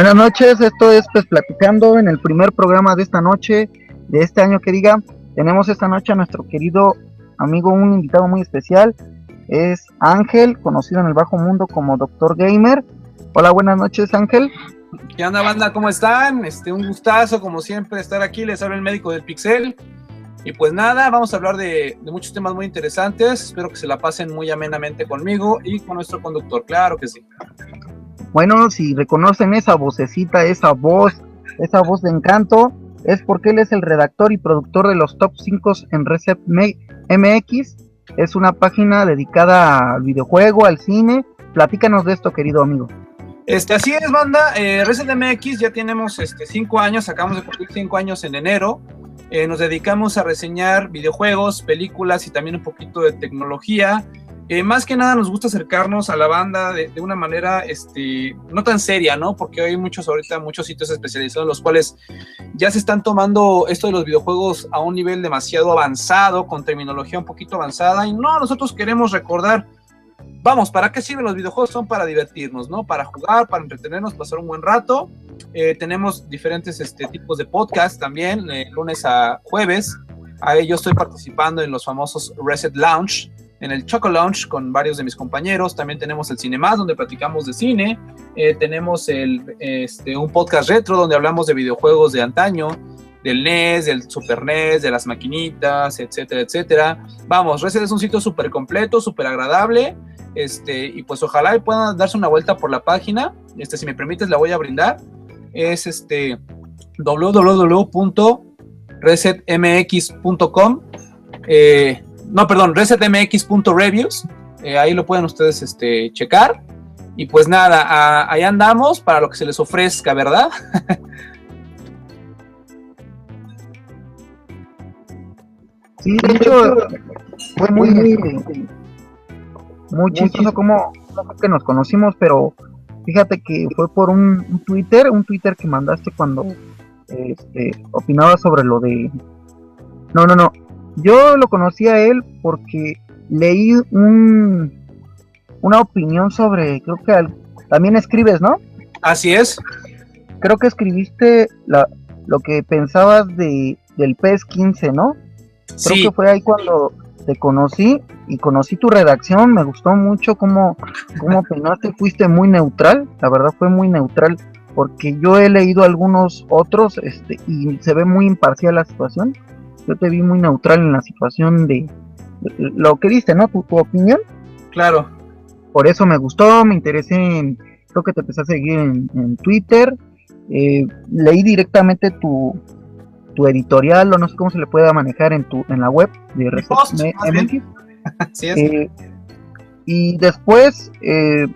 Buenas noches, esto es pues platicando en el primer programa de esta noche, de este año que diga. Tenemos esta noche a nuestro querido amigo, un invitado muy especial, es Ángel, conocido en el bajo mundo como Doctor Gamer. Hola, buenas noches Ángel. ¿Qué onda banda? ¿Cómo están? Este, un gustazo como siempre estar aquí, les habla el médico del Pixel. Y pues nada, vamos a hablar de, de, muchos temas muy interesantes. Espero que se la pasen muy amenamente conmigo y con nuestro conductor, claro que sí. Bueno, si reconocen esa vocecita, esa voz, esa voz de encanto, es porque él es el redactor y productor de los top 5 en Reset MX. Es una página dedicada al videojuego, al cine. Platícanos de esto, querido amigo. Este, así es, banda. Eh, Reset MX ya tenemos este, cinco años, acabamos de cumplir cinco años en enero. Eh, nos dedicamos a reseñar videojuegos, películas y también un poquito de tecnología. Eh, más que nada nos gusta acercarnos a la banda de, una manera este, no tan seria, ¿no? Porque hay muchos ahorita, muchos sitios especializados los cuales ya se están tomando esto de los videojuegos a un nivel demasiado avanzado, con terminología un poquito avanzada. Y no, nosotros queremos recordar, vamos, ¿para qué sirven los videojuegos? Son para divertirnos, ¿no? Para jugar, para entretenernos, pasar un buen rato. Eh, tenemos diferentes este, tipos de podcast también, eh, lunes a jueves. Ahí yo estoy participando en los famosos Reset Lounge, en el Choco Lounge con varios de mis compañeros. También tenemos el Cinemas, donde platicamos de cine. Eh, tenemos el, este, un podcast retro, donde hablamos de videojuegos de antaño, del NES, del Super NES, de las maquinitas, etcétera, etcétera. Vamos, Reset es un sitio súper completo, súper agradable. Este, y pues ojalá puedan darse una vuelta por la página. Este, si me permites, la voy a brindar. Es este www.resetmx.com. Eh, no, perdón, resetmx.reviews. Eh, ahí lo pueden ustedes este, checar. Y pues nada, ahí andamos para lo que se les ofrezca, ¿verdad? sí, de hecho, fue muy, muy, muy chistoso como que nos conocimos, pero fíjate que fue por un, Twitter, un Twitter que mandaste cuando este, opinaba sobre lo de... No, no, no, yo lo conocí a él porque leí un, una opinión sobre, creo que al, también escribes, ¿no? Así es. Creo que escribiste la, lo que pensabas de, del PES 15, ¿no? Creo Sí. que fue ahí cuando te conocí y conocí tu redacción, me gustó mucho cómo, cómo opinaste, fuiste muy neutral, la verdad fue muy neutral, porque yo he leído algunos otros este, y se ve muy imparcial la situación, yo te vi muy neutral en la situación de, lo que diste, ¿no? Tu, tu, opinión. Claro. Por eso me gustó, me interesé en, creo que te empecé a seguir en, en Twitter, eh, leí directamente tu, tu editorial o no sé cómo se le pueda manejar en tu en la web de bien. MX. Eh, y después, eh,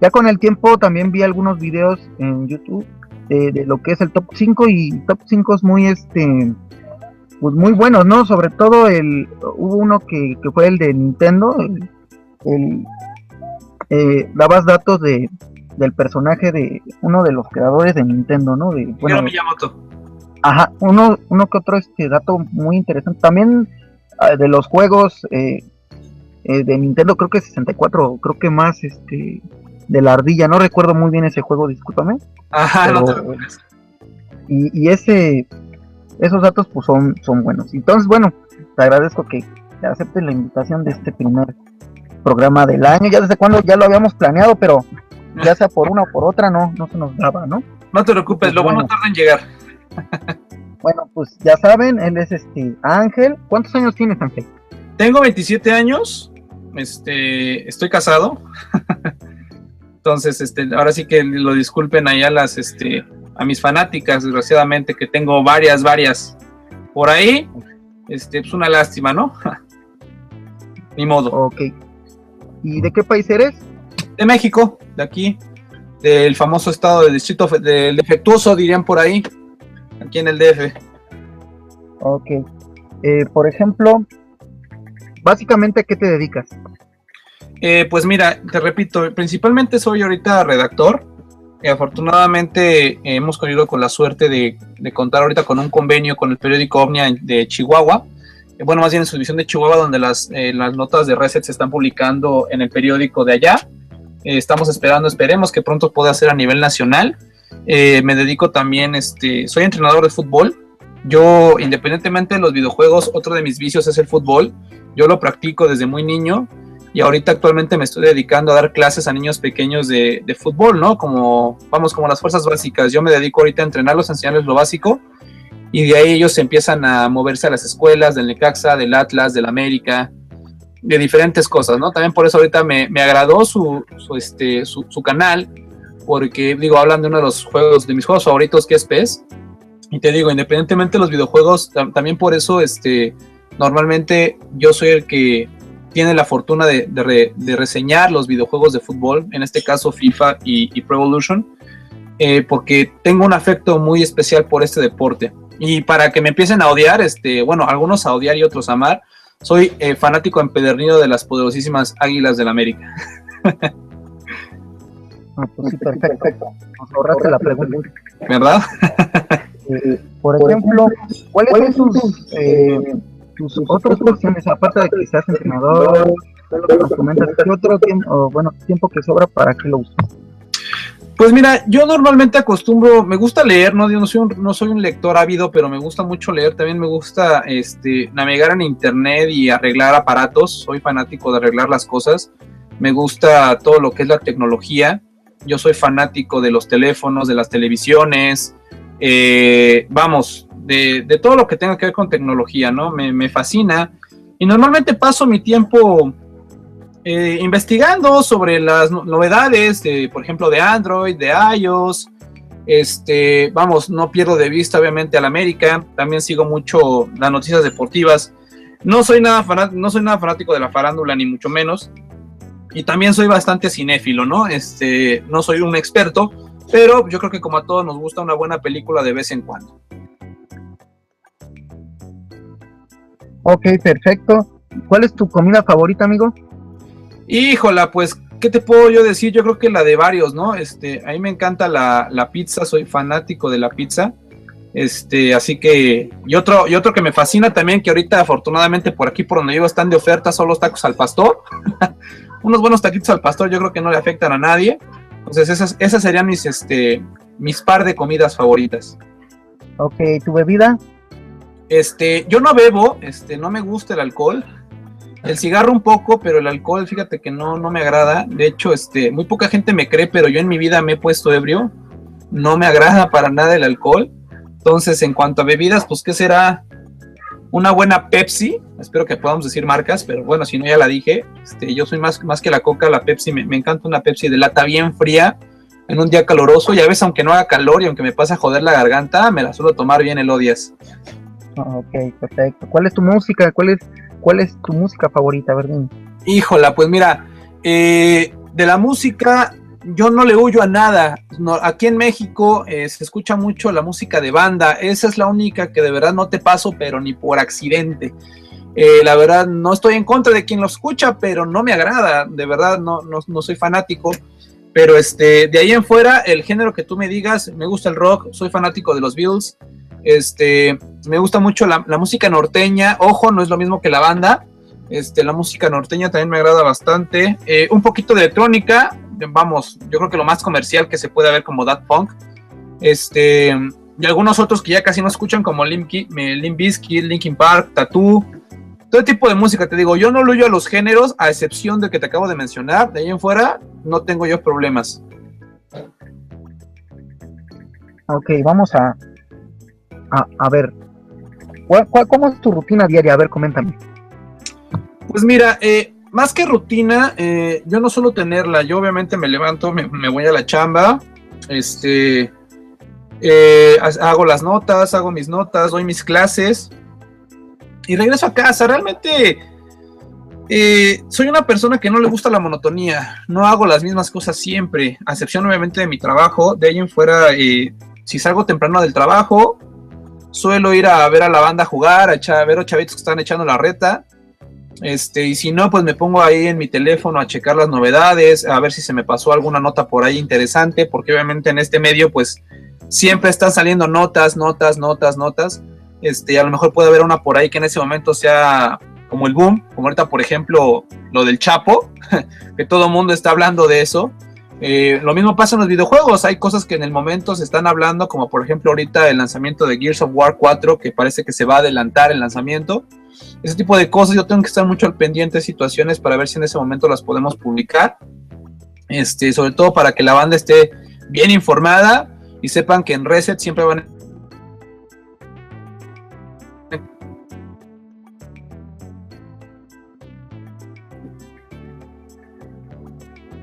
ya con el tiempo, también vi algunos videos en YouTube de, de lo que es el top 5 y top 5 es muy, este, pues muy buenos, ¿no? Sobre todo el, hubo uno que, que fue el de Nintendo, el, el, eh, dabas datos de, del personaje de uno de los creadores de Nintendo, ¿no? De, Bueno, Miyamoto. Ajá, uno, uno que otro este dato muy interesante. También ah, de los juegos eh, eh, de Nintendo, creo que 64, creo que más este de la ardilla, no recuerdo muy bien ese juego, discúlpame. Ajá, no te Pero- preocupes. Y, y ese esos datos pues son, son buenos. Entonces, bueno, te agradezco que, aceptes la invitación de este primer programa del año. Ya desde cuando ya lo habíamos planeado, pero ya sea por una o por otra, no, no se nos daba, ¿no? No te preocupes, lo bueno Bueno. tarda en llegar. Bueno, pues ya saben, él es este Ángel. ¿Cuántos años tienes, Ángel? Tengo 27 años, este, estoy casado. Entonces, este, ahora sí que lo disculpen ahí a las, este, a mis fanáticas, desgraciadamente, que tengo varias, varias por ahí. Este, es una lástima, ¿no? Ni modo. Ok. ¿Y de qué país eres? De México, de aquí, del famoso estado del distrito del defectuoso, dirían por ahí, aquí en el DF. Ok. Eh, por ejemplo, básicamente, ¿a qué te dedicas? Eh, pues mira, te repito, principalmente soy ahorita redactor. Eh, afortunadamente eh, hemos corrido con la suerte de, de contar ahorita con un convenio con el periódico Omnia de Chihuahua. Eh, bueno, más bien en su división de Chihuahua, donde las, eh, las notas de Reset se están publicando en el periódico de allá. Estamos esperando, esperemos que pronto pueda ser a nivel nacional. Me dedico también, este, soy entrenador de fútbol. Yo, independientemente de los videojuegos, otro de mis vicios es el fútbol. Yo lo practico desde muy niño y ahorita actualmente me estoy dedicando a dar clases a niños pequeños de, fútbol, ¿no? Como, vamos, como las fuerzas básicas. Yo me dedico ahorita a entrenarlos, a enseñarles lo básico y de ahí ellos empiezan a moverse a las escuelas del Necaxa, del Atlas, del América, de diferentes cosas, ¿no? También por eso ahorita me, me agradó su, este, su, canal, porque, digo, hablan de uno de los juegos, de mis juegos favoritos, que es PES, y te digo, independientemente de los videojuegos, también por eso, este, normalmente yo soy el que tiene la fortuna de, de, re, de reseñar los videojuegos de fútbol, en este caso FIFA y, y Pro Evolution, eh, porque tengo un afecto muy especial por este deporte. Y para que me empiecen a odiar, este, bueno, algunos a odiar y otros a amar, soy eh, fanático empedernido de las poderosísimas Águilas del América. Ah, pues sí, perfecto. Nos ahorraste la pregunta. ¿Verdad? Eh, por ejemplo, ¿cuáles son tus, eh, tus otras opciones, aparte de que seas entrenador, nos comentas, ¿qué otro tiempo, bueno, tiempo que sobra para que lo uses? Pues mira, yo normalmente acostumbro, me gusta leer, no, no, soy un, no soy un lector ávido, pero me gusta mucho leer, también me gusta este, navegar en internet y arreglar aparatos, soy fanático de arreglar las cosas, me gusta todo lo que es la tecnología, yo soy fanático de los teléfonos, de las televisiones, eh, vamos, de, todo lo que tenga que ver con tecnología, ¿no? Me, me fascina y normalmente paso mi tiempo eh, investigando sobre las novedades, de, por ejemplo, de Android, de iOS. Este, vamos, no pierdo de vista, obviamente, al América. También sigo mucho las noticias deportivas. No soy nada, no soy nada fanático de la farándula, ni mucho menos. Y también soy bastante cinéfilo, ¿no? Este, no soy un experto, pero yo creo que como a todos nos gusta una buena película de vez en cuando. Ok, perfecto. ¿Cuál es tu comida favorita, amigo? Híjola, pues, ¿qué te puedo yo decir? Yo creo que la de varios, ¿no? Este, a mí me encanta la, la pizza, soy fanático de la pizza. Este, así que, y otro, y otro que me fascina también, que ahorita afortunadamente por aquí por donde vivo están de oferta, son los tacos al pastor. Unos buenos taquitos al pastor yo creo que no le afectan a nadie. Entonces esas, esas serían mis, este, mis par de comidas favoritas. Ok, ¿tu bebida? Este, yo no bebo, este, no me gusta el alcohol. El cigarro un poco, pero el alcohol, fíjate que no, no me agrada. De hecho, este, muy poca gente me cree, pero yo en mi vida me he puesto ebrio. No me agrada para nada el alcohol. Entonces, en cuanto a bebidas, pues, ¿qué será? Una buena Pepsi. Espero que podamos decir marcas, pero bueno, si no, ya la dije. Este, yo soy más, más que la coca, la Pepsi. Me, me encanta una Pepsi de lata bien fría en un día caloroso. Y a veces, aunque no haga calor y aunque me pasa a joder la garganta, me la suelo tomar bien el odias. Ok, perfecto. ¿Cuál es tu música? ¿Cuál es ¿Cuál es tu música favorita, Verdín? Híjola, pues mira, eh, de la música yo no le huyo a nada. Aquí en México eh, se escucha mucho la música de banda. Esa es la única que de verdad no te paso, pero ni por accidente. Eh, la verdad, no estoy en contra de quien lo escucha, pero no me agrada. De verdad, no, no, no soy fanático. Pero este, de ahí en fuera, el género que tú me digas, me gusta el rock, soy fanático de los Beatles. Este, me gusta mucho la, música norteña. Ojo, no es lo mismo que la banda. Este, la música norteña también me agrada bastante. Eh, un poquito de electrónica. Vamos, yo creo que lo más comercial que se puede ver como Dat Punk. Este, y algunos otros que ya casi no escuchan, como Limp, Linkin Park, Tattoo. Todo tipo de música, te digo, yo no lo a los géneros, a excepción de que te acabo de mencionar. De ahí en fuera, no tengo yo problemas. Ok, vamos a, a, ver, ¿cuál, cuál, ¿cómo es tu rutina diaria? A ver, coméntame. Pues mira, eh, más que rutina, eh, yo no suelo tenerla. Yo obviamente me levanto, me, voy a la chamba, este, eh, hago las notas, hago mis notas, doy mis clases y regreso a casa. Realmente soy una persona que no le gusta la monotonía. No hago las mismas cosas siempre, a excepción obviamente de mi trabajo. De ahí en fuera, si salgo temprano del trabajo, suelo ir a ver a la banda jugar, a, echar, a ver a los chavitos que están echando la reta. Este, y si no, pues me pongo ahí en mi teléfono a checar las novedades, a ver si se me pasó alguna nota por ahí interesante, porque obviamente en este medio, pues siempre están saliendo notas, notas, notas, notas. Este, a lo mejor puede haber una por ahí que en ese momento sea como el boom, como ahorita, por ejemplo, lo del Chapo, que todo el mundo está hablando de eso. Eh, lo mismo pasa en los videojuegos, hay cosas que en el momento se están hablando, como por ejemplo ahorita el lanzamiento de Gears of War 4, que parece que se va a adelantar el lanzamiento. Ese tipo de cosas yo tengo que estar mucho al pendiente de situaciones para ver si en ese momento las podemos publicar. Este, sobre todo para que la banda esté bien informada y sepan que en Reset siempre van a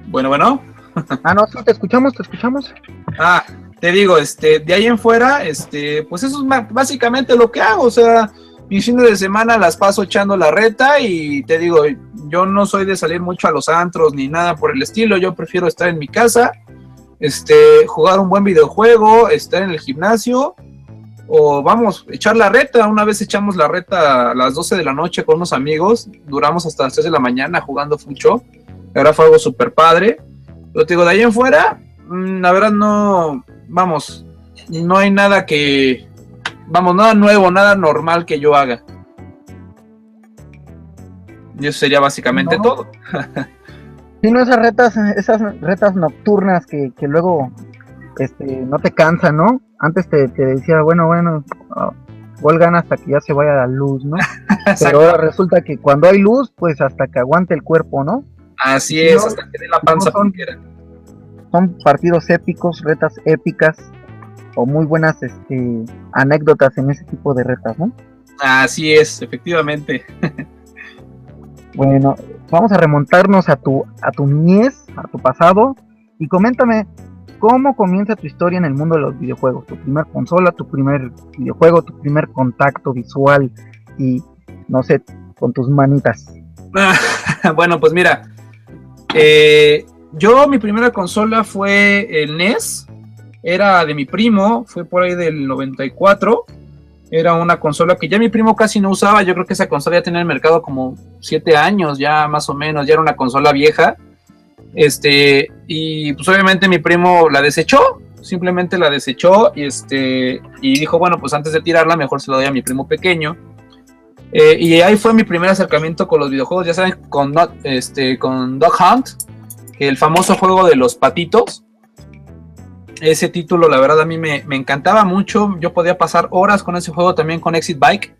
Bueno, bueno. Ah, no, te escuchamos, te escuchamos. Ah, te digo, este, de ahí en fuera, este, pues eso es básicamente lo que hago, o sea, mis fines de semana las paso echando la reta y te digo, yo no soy de salir mucho a los antros ni nada por el estilo, yo prefiero estar en mi casa, este, jugar un buen videojuego, estar en el gimnasio o vamos, echar la reta, una vez echamos la reta a las 12 de la noche con unos amigos, duramos hasta las 3 de la mañana jugando fucho, ahora fue algo súper padre, pero te digo, de ahí en fuera, mm, la verdad no, vamos, no hay nada que, vamos, nada nuevo, nada normal que yo haga. Y eso sería básicamente todo. Si no, esas retas, esas retas nocturnas que, que luego este, no te cansan, ¿no? Antes te, decía, bueno, bueno, uh, hasta que ya se vaya la luz, ¿no? Pero ahora resulta que cuando hay luz, pues hasta que aguante el cuerpo, ¿no? Así es, hasta que dé la panza son, son partidos épicos, retas épicas, o muy buenas este, anécdotas en ese tipo de retas, ¿no? Así es, efectivamente. bueno, vamos a remontarnos a tu, a tu niñez, a tu pasado, y coméntame, ¿cómo comienza tu historia en el mundo de los videojuegos? Tu primer consola, tu primer videojuego, tu primer contacto visual y, no sé, con tus manitas. bueno, pues mira, eh, yo mi primera consola fue el NES, era de mi primo, fue por ahí del 94. Era una consola que ya mi primo casi no usaba. Yo creo que esa consola ya tenía en el mercado como 7 años, ya más o menos. Ya era una consola vieja. Este, y pues obviamente mi primo la desechó. Simplemente la desechó y, este, y dijo, bueno, pues antes de tirarla, mejor se la doy a mi primo pequeño. Eh, y ahí fue mi primer acercamiento con los videojuegos, ya saben, con, este, con Dog Hunt, el famoso juego de los patitos ese título, la verdad, a mí me, encantaba mucho. Yo podía pasar horas con ese juego también con Exit Bike,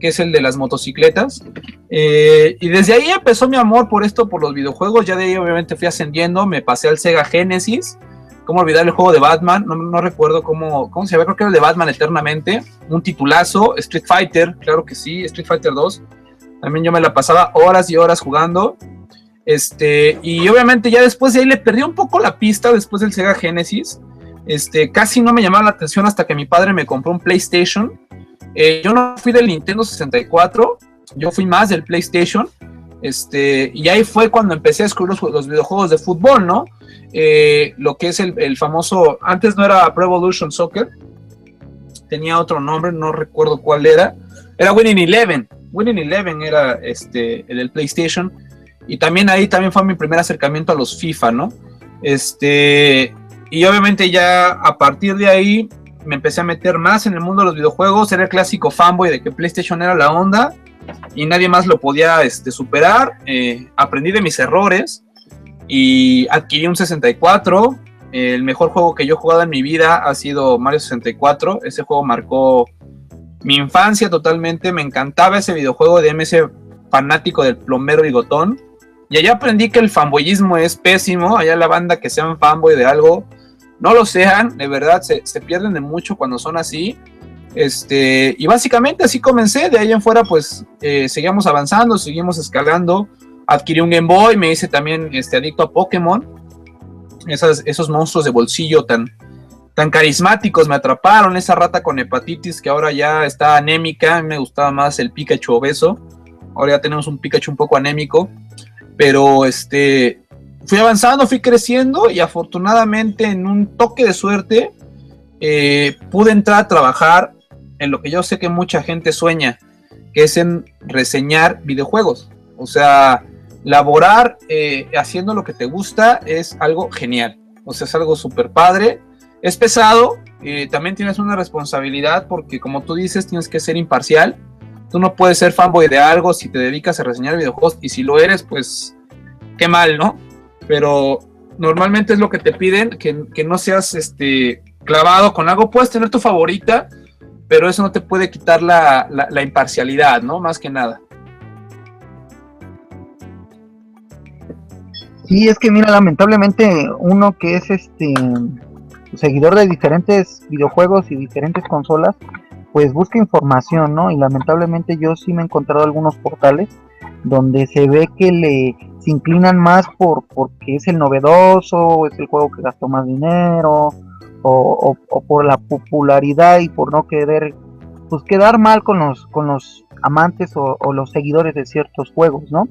que es el de las motocicletas. Eh, y desde ahí empezó mi amor por esto, por los videojuegos. Ya de ahí, obviamente, fui ascendiendo. Me pasé al Sega Genesis. ¿Cómo olvidar el juego de Batman? No, recuerdo cómo, se llama. Creo que era el de Batman eternamente. Un titulazo. Street Fighter, claro que sí. Street Fighter 2. También yo me la pasaba horas y horas jugando. Este, y obviamente ya después de ahí le perdí un poco la pista después del Sega Genesis. Este, casi no me llamaba la atención hasta que mi padre me compró un PlayStation. Eh, yo no fui del Nintendo 64, yo fui más del PlayStation. Este, y ahí fue cuando empecé a descubrir los, videojuegos de fútbol, ¿no? Eh, lo que es el, famoso, antes no era Pro Evolution Soccer, tenía otro nombre, no recuerdo cuál era. Era Winning Eleven. Winning Eleven era este, el del PlayStation. Y también ahí también fue mi primer acercamiento a los FIFA, ¿no? Este, y obviamente ya a partir de ahí me empecé a meter más en el mundo de los videojuegos. Era el clásico fanboy de que PlayStation era la onda y nadie más lo podía este, superar. Eh, aprendí de mis errores y adquirí un 64. El mejor juego que yo he jugado en mi vida ha sido Mario 64. Ese juego marcó mi infancia totalmente. Me encantaba ese videojuego de MS fanático del plomero bigotón. Y allá aprendí que el fanboyismo es pésimo. Allá la banda que sean fanboy de algo no lo sean, de verdad, se, pierden de mucho cuando son así. Este, y básicamente así comencé, de ahí en fuera pues eh, seguimos avanzando, seguimos escalando, adquirí un Game Boy, me hice también este, adicto a Pokémon, esos monstruos de bolsillo tan, tan carismáticos me atraparon, esa rata con hepatitis que ahora ya está anémica, a mí me gustaba más el Pikachu obeso, ahora ya tenemos un Pikachu un poco anémico, pero este, fui avanzando, fui creciendo y afortunadamente en un toque de suerte eh, pude entrar a trabajar en lo que yo sé que mucha gente sueña, que es en reseñar videojuegos. O sea, laborar eh, haciendo lo que te gusta es algo genial. O sea, es algo súper padre. Es pesado, eh, también tienes una responsabilidad porque como tú dices, tienes que ser imparcial. Tú no puedes ser fanboy de algo si te dedicas a reseñar videojuegos y si lo eres, pues qué mal, ¿no? pero normalmente es lo que te piden, que, que no seas este, clavado con algo. Puedes tener tu favorita, pero eso no te puede quitar la, la, imparcialidad, ¿no? Más que nada. Sí, es que mira, lamentablemente uno que es este seguidor de diferentes videojuegos y diferentes consolas, pues busca información, ¿no? Y lamentablemente yo sí me he encontrado algunos portales donde se ve que le se inclinan más por porque es el novedoso, es el juego que gastó más dinero, o, por la popularidad y por no querer pues quedar mal con los con los amantes o, los seguidores de ciertos juegos, ¿no?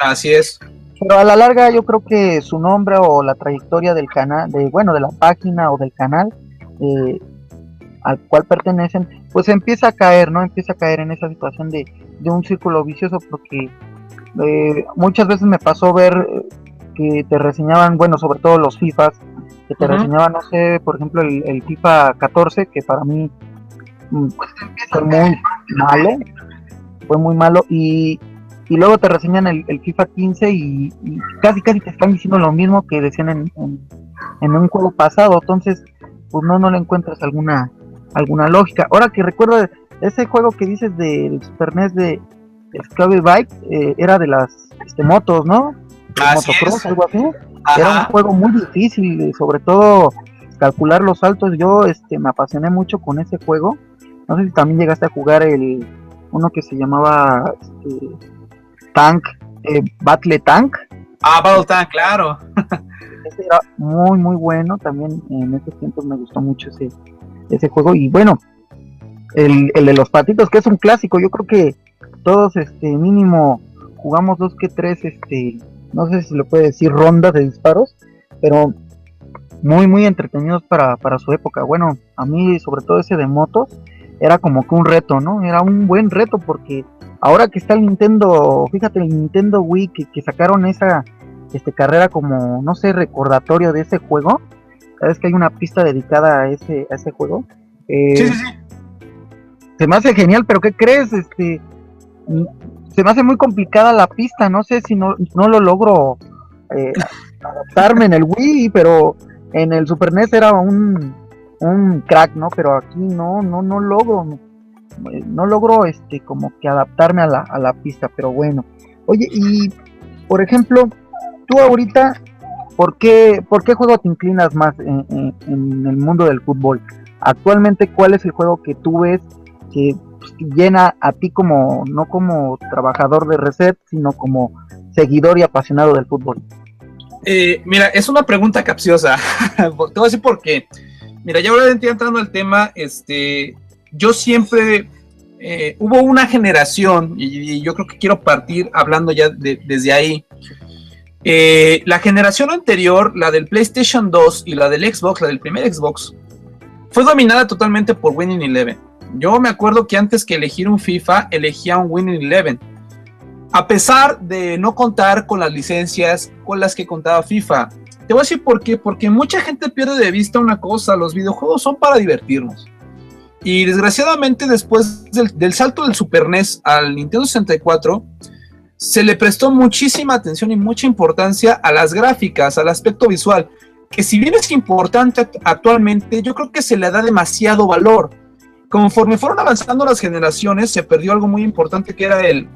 Así es. Pero a la larga yo creo que su nombre o la trayectoria del canal, de bueno, de la página o del canal eh, al cual pertenecen, pues empieza a caer, ¿no? Empieza a caer en esa situación de, de un círculo vicioso porque eh, muchas veces me pasó ver que te reseñaban, bueno, sobre todo los FIFAs, que te reseñaban, no sé, por ejemplo, el, FIFA 14, que para mí mm, fue muy malo, fue muy malo, y, y luego te reseñan el, FIFA 15 y, casi casi te están diciendo lo mismo que decían en, en, un juego pasado, entonces, pues no, no le encuentras alguna alguna lógica. Ahora que recuerdo ese juego que dices del Super NES de Scrabble Bike, eh, era de las este, motos, ¿no? Motocross, algo así. Era un juego muy difícil, sobre todo calcular los saltos. Yo este, me apasioné mucho con ese juego. No sé si también llegaste a jugar el uno que se llamaba este, Tank, eh, Battle Tank. Ah, Battle Tank, claro. ese era muy, muy bueno. También en esos tiempos me gustó mucho ese, ese juego. Y bueno, el, el de los patitos, que es un clásico, yo creo que todos, este, mínimo, jugamos dos que tres, este, no sé si lo puede decir, rondas de disparos, pero muy, muy entretenidos para, para su época. Bueno, a mí, sobre todo ese de motos, era como que un reto, ¿no? Era un buen reto porque ahora que está el Nintendo, fíjate, el Nintendo Wii que, que sacaron esa este, carrera como, no sé, recordatorio de ese juego, cada vez que hay una pista dedicada a ese, a ese juego. Eh, sí, sí, sí. Se me hace genial, pero ¿qué crees? Este, se me hace muy complicada la pista, no sé si no, no lo logro eh, adaptarme en el Wii, pero en el Super NES era un, un crack, ¿no? Pero aquí no, no, no logro, no logro este como que adaptarme a la, a la pista, pero bueno. Oye, y por ejemplo, tú ahorita, ¿por qué, por qué juego te inclinas más en, en el mundo del fútbol? Actualmente, ¿cuál es el juego que tú ves que llena a ti como, no como trabajador de Reset, sino como seguidor y apasionado del fútbol? Eh, mira, es una pregunta capciosa. Te voy a decir por qué. Mira, ya ahora entrando al tema, este, yo siempre eh, hubo una generación, y, yo creo que quiero partir hablando ya desde ahí. Eh, la generación anterior, la del PlayStation 2 y la del Xbox, la del primer Xbox, fue dominada totalmente por Winning Eleven. Yo me acuerdo que antes que elegir un FIFA, elegía un Winning Eleven. A pesar de no contar con las licencias con las que contaba FIFA. Te voy a decir por qué. Porque mucha gente pierde de vista una cosa. Los videojuegos son para divertirnos. Y desgraciadamente después del, salto del Super NES al Nintendo 64, se le prestó muchísima atención y mucha importancia a las gráficas, al aspecto visual, que si bien es importante actualmente, yo creo que se le da demasiado valor. Conforme fueron avanzando las generaciones, se perdió algo muy importante que era el,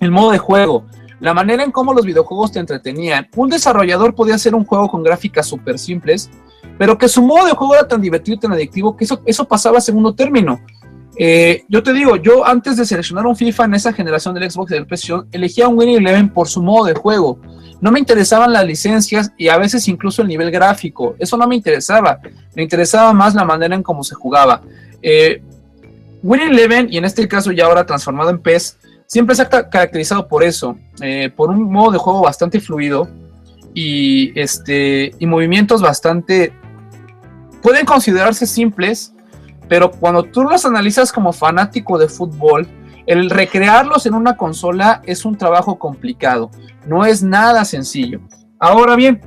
el modo de juego. La manera en cómo los videojuegos te entretenían. Un desarrollador podía hacer un juego con gráficas súper simples, pero que su modo de juego era tan divertido y tan adictivo que eso, eso pasaba a segundo término. Eh, yo te digo, yo antes de seleccionar un FIFA en esa generación del Xbox y del PlayStation, elegía un Winning Eleven por su modo de juego. No me interesaban las licencias y a veces incluso el nivel gráfico. Eso no me interesaba. Me interesaba más la manera en cómo se jugaba. Eh, Winning Eleven, y en este caso ya ahora transformado en PES, siempre se ha caracterizado por eso, eh, por un modo de juego bastante fluido y, este, y movimientos bastante... Pueden considerarse simples, pero cuando tú los analizas como fanático de fútbol, el recrearlos en una consola es un trabajo complicado, no es nada sencillo. Ahora bien,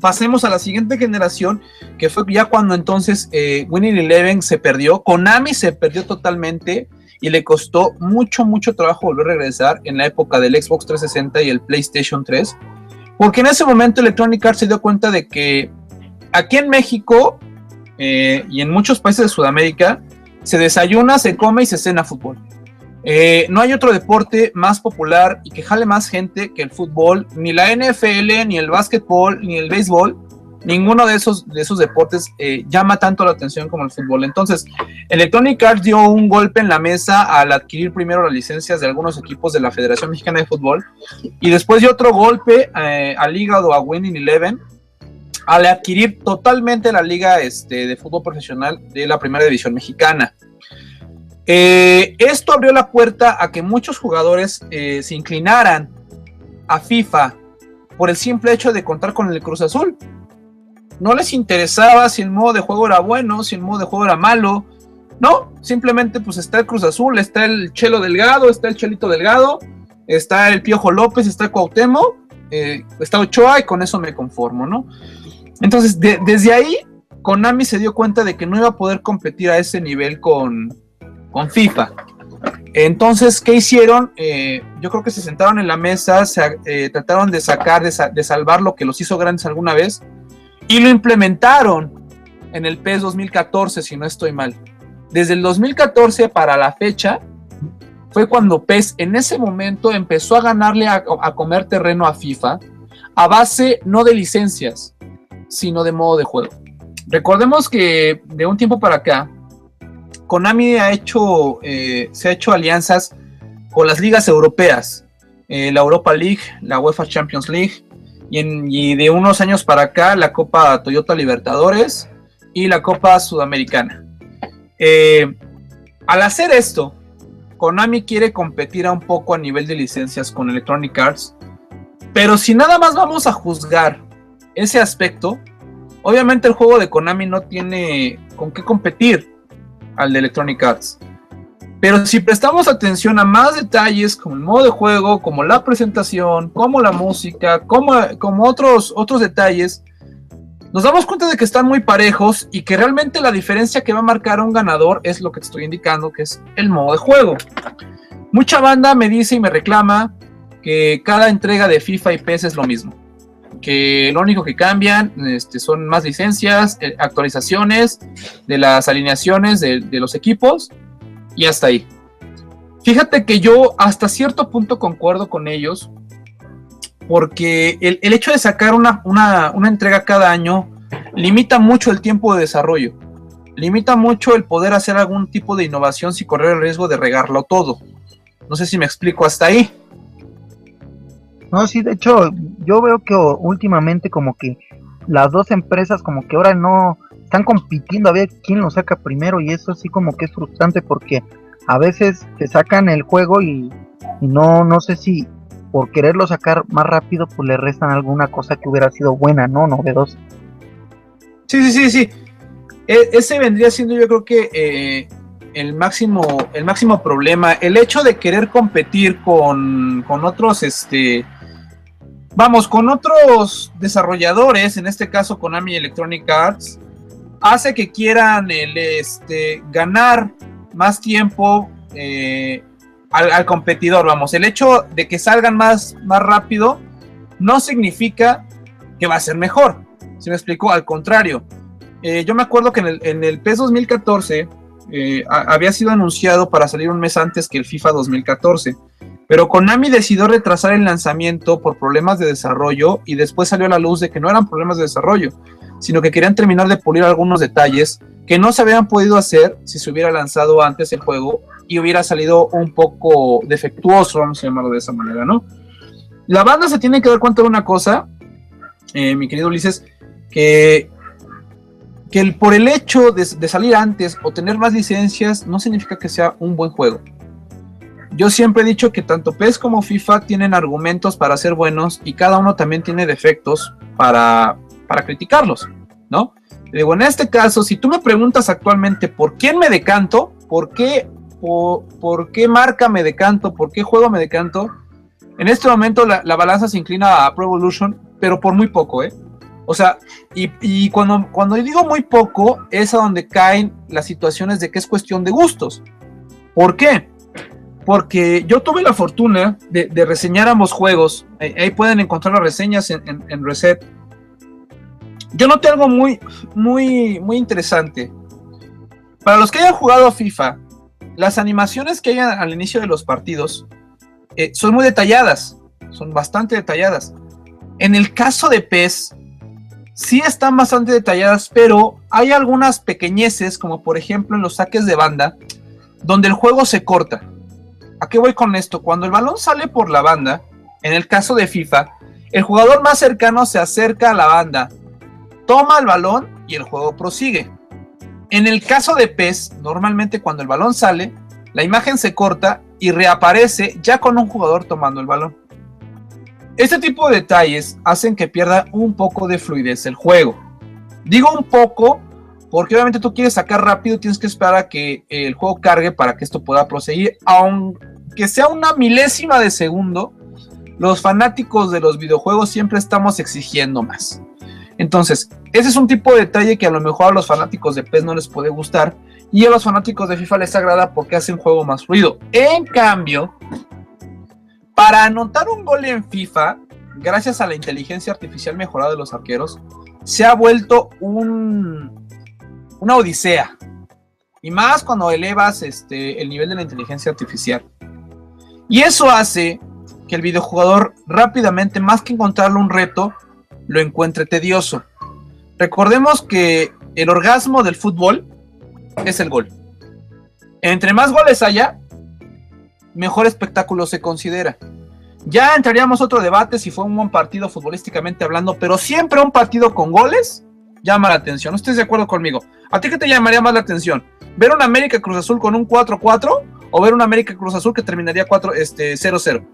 pasemos a la siguiente generación, que fue ya cuando entonces eh, Winning Eleven se perdió, Konami se perdió totalmente y le costó mucho, mucho trabajo volver a regresar en la época del Xbox 360 y el PlayStation 3. Porque en ese momento Electronic Arts se dio cuenta de que aquí en México eh, y en muchos países de Sudamérica se desayuna, se come y se cena fútbol. Eh, no hay otro deporte más popular y que jale más gente que el fútbol, ni la NFL, ni el básquetbol, ni el béisbol. Ninguno de esos, de esos deportes eh, llama tanto la atención como el fútbol. Entonces, Electronic Arts dio un golpe en la mesa al adquirir primero las licencias de algunos equipos de la Federación Mexicana de Fútbol y después dio otro golpe eh, al hígado a Winning Eleven al adquirir totalmente la liga este, de fútbol profesional de la Primera División Mexicana. Eh, esto abrió la puerta a que muchos jugadores eh, se inclinaran a FIFA por el simple hecho de contar con el Cruz Azul. No les interesaba si el modo de juego era bueno, si el modo de juego era malo. No, simplemente pues está el Cruz Azul, está el Chelo Delgado, está el Chelito Delgado, está el Piojo López, está el eh, está Ochoa y con eso me conformo, ¿no? Entonces, desde ahí, Konami se dio cuenta de que no iba a poder competir a ese nivel con, con FIFA. Entonces, ¿qué hicieron? Eh, yo creo que se sentaron en la mesa, se, eh, trataron de sacar, de, salvar lo que los hizo grandes alguna vez y lo implementaron en el PES 2014, si no estoy mal. Desde el 2014 para la fecha, fue cuando PES en ese momento empezó a ganarle a comer terreno a FIFA a base no de licencias, sino de modo de juego. Recordemos que de un tiempo para acá, Konami ha hecho, eh, se ha hecho alianzas con las ligas europeas, eh, la Europa League, la UEFA Champions League, y, de unos años para acá la Copa Toyota Libertadores y la Copa Sudamericana. Eh, al hacer esto, Konami quiere competir un poco a nivel de licencias con Electronic Arts, pero si nada más vamos a juzgar ese aspecto, obviamente el juego de Konami no tiene con qué competir al de Electronic Arts. Pero si prestamos atención a más detalles como el modo de juego, como la presentación, como la música, como, como otros, otros detalles, nos damos cuenta de que están muy parejos y que realmente la diferencia que va a marcar a un ganador es lo que te estoy indicando, que es el modo de juego. Mucha banda me dice y me reclama que cada entrega de FIFA y PES es lo mismo que lo único que cambian este, son más licencias, eh, actualizaciones de las alineaciones de, los equipos y hasta ahí. Fíjate que yo hasta cierto punto concuerdo con ellos porque el, hecho de sacar una, una, entrega cada año limita mucho el tiempo de desarrollo, limita mucho el poder hacer algún tipo de innovación sin correr el riesgo de regarlo todo. No sé si me explico hasta ahí. No, sí, de hecho, yo veo que últimamente como que las dos empresas como que ahora no están compitiendo a ver quién lo saca primero y eso sí como que es frustrante porque a veces te sacan el juego y, no no sé si por quererlo sacar más rápido pues le restan alguna cosa que hubiera sido buena, ¿no? Novedosa. Sí, sí, sí, sí. E, ese vendría siendo yo creo que eh, el máximo el máximo problema, el hecho de querer competir con, con otros este vamos, con otros desarrolladores, en este caso Konami Electronic Arts, hace que quieran el, este, ganar más tiempo eh, al, competidor. Vamos, el hecho de que salgan más, más rápido no significa que va a ser mejor. Si me explico? Al contrario. Eh, yo me acuerdo que en el, en el PES 2014 eh, había sido anunciado para salir un mes antes que el FIFA 2014. Pero Konami decidió retrasar el lanzamiento por problemas de desarrollo y después salió a la luz de que no eran problemas de desarrollo, sino que querían terminar de pulir algunos detalles que no se habían podido hacer si se hubiera lanzado antes el juego y hubiera salido un poco defectuoso, vamos a llamarlo de esa manera, ¿no? La banda se tiene que dar cuenta de una cosa, eh, mi querido Ulises, que, que por el hecho de salir antes o tener más licencias no significa que sea un buen juego yo siempre he dicho que tanto PES como FIFA tienen argumentos para ser buenos y cada uno también tiene defectos para, para criticarlos, ¿no? Digo, en este caso, si tú me preguntas actualmente por quién me decanto, por qué, por, qué marca me decanto, por qué juego me decanto, en este momento la, balanza se inclina a Pro Evolution, pero por muy poco, ¿eh? O sea, y, y, cuando, cuando digo muy poco, es a donde caen las situaciones de que es cuestión de gustos. ¿Por qué? Porque yo tuve la fortuna de, reseñar ambos juegos. Ahí, pueden encontrar las reseñas en, Reset. Yo noté algo muy, muy, muy interesante. Para los que hayan jugado FIFA, las animaciones que hay al inicio de los partidos eh, son muy detalladas, son bastante detalladas. En el caso de PES, sí están bastante detalladas, pero hay algunas pequeñeces, como por ejemplo en los saques de banda, donde el juego se corta. ¿A qué voy con esto? Cuando el balón sale por la banda, en el caso de FIFA, el jugador más cercano se acerca a la banda, toma el balón y el juego prosigue. En el caso de PES, normalmente cuando el balón sale, la imagen se corta y reaparece ya con un jugador tomando el balón. Este tipo de detalles hacen que pierda un poco de fluidez el juego. Digo un poco porque obviamente tú quieres sacar rápido, tienes que esperar a que el juego cargue para que esto pueda proseguir, aunque sea una milésima de segundo. Los fanáticos de los videojuegos siempre estamos exigiendo más. Entonces, ese es un tipo de detalle que a lo mejor a los fanáticos de PES no les puede gustar y a los fanáticos de FIFA les agrada porque hace un juego más fluido. En cambio, para anotar un gol en FIFA, gracias a la inteligencia artificial mejorada de los arqueros, se ha vuelto un, una odisea. Y más cuando elevas este, el nivel de la inteligencia artificial. Y eso hace que el videojugador rápidamente, más que encontrarle un reto, lo encuentre tedioso. Recordemos que el orgasmo del fútbol es el gol. Entre más goles haya, mejor espectáculo se considera. Ya entraríamos otro debate si fue un buen partido futbolísticamente hablando, pero siempre un partido con goles llama la atención. ¿No estés de acuerdo conmigo? ¿A ti qué te llamaría más la atención? ¿Ver un América Cruz Azul con un 4-4 o ver un América Cruz Azul que terminaría 4 este 0-0?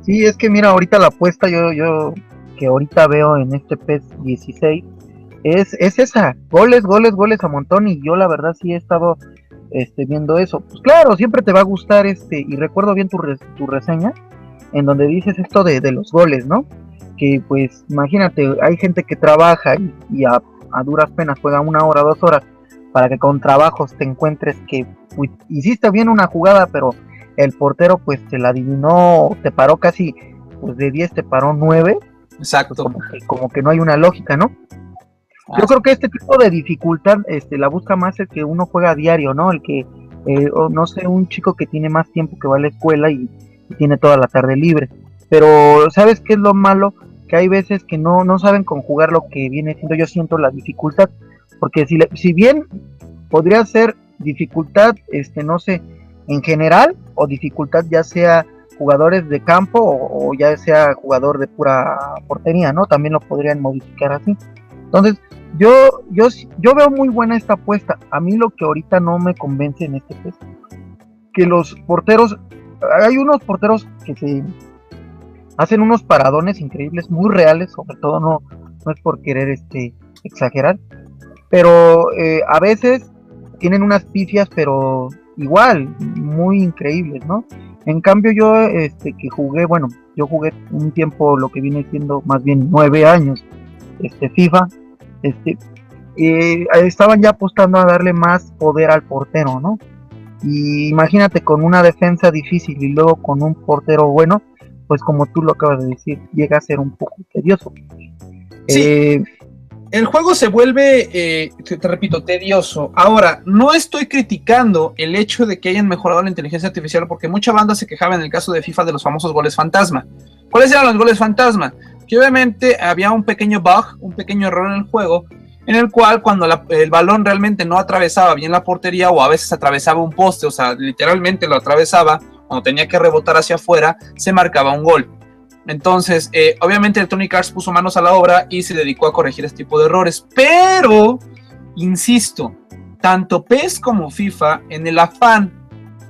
Sí, es que mira, ahorita la apuesta yo yo que ahorita veo en este PES 16 es, es esa, goles, goles, goles a montón y yo la verdad sí he estado este, viendo eso. Pues claro, siempre te va a gustar este, y recuerdo bien tu, tu reseña, en donde dices esto de, de, los goles, ¿no? Que pues imagínate, hay gente que trabaja y, a, duras penas juega una hora, dos horas, para que con trabajos te encuentres que pues, hiciste bien una jugada, pero el portero pues te la adivinó, te paró casi, pues de 10 te paró 9. Exacto. como, que, como que no hay una lógica, ¿no? Yo creo que este tipo de dificultad este, la busca más el que uno juega a diario, ¿no? El que, eh, no sé, un chico que tiene más tiempo que va a la escuela y, tiene toda la tarde libre. Pero, ¿sabes qué es lo malo? Que hay veces que no, no saben conjugar lo que viene siendo, yo siento la dificultad. Porque si, si bien podría ser dificultad, este, no sé, en general, o dificultad ya sea jugadores de campo o, o ya sea jugador de pura portería, ¿no? También lo podrían modificar así. Entonces, yo, yo, yo veo muy buena esta apuesta. A mí lo que ahorita no me convence en este test, que los porteros, hay unos porteros que se hacen unos paradones increíbles, muy reales, sobre todo no, no es por querer este exagerar, pero eh, a veces tienen unas pifias, pero igual, muy increíbles, ¿no? En cambio yo, este, que jugué, bueno, yo jugué un tiempo lo que viene siendo más bien nueve años, este FIFA, este, eh, estaban ya apostando a darle más poder al portero, ¿no? Y imagínate con una defensa difícil y luego con un portero bueno, pues como tú lo acabas de decir, llega a ser un poco tedioso. Sí. Eh, el juego se vuelve, eh, te, repito, tedioso. Ahora, no estoy criticando el hecho de que hayan mejorado la inteligencia artificial, porque mucha banda se quejaba en el caso de FIFA de los famosos goles fantasma. ¿Cuáles eran los goles fantasma? que obviamente había un pequeño bug, un pequeño error en el juego, en el cual cuando el balón realmente no atravesaba bien la portería o a veces atravesaba un poste, o sea, literalmente lo atravesaba, cuando tenía que rebotar hacia afuera, se marcaba un gol. Entonces, eh, obviamente Electronic Arts puso manos a la obra y se dedicó a corregir este tipo de errores, pero, insisto, tanto PES como FIFA, en el afán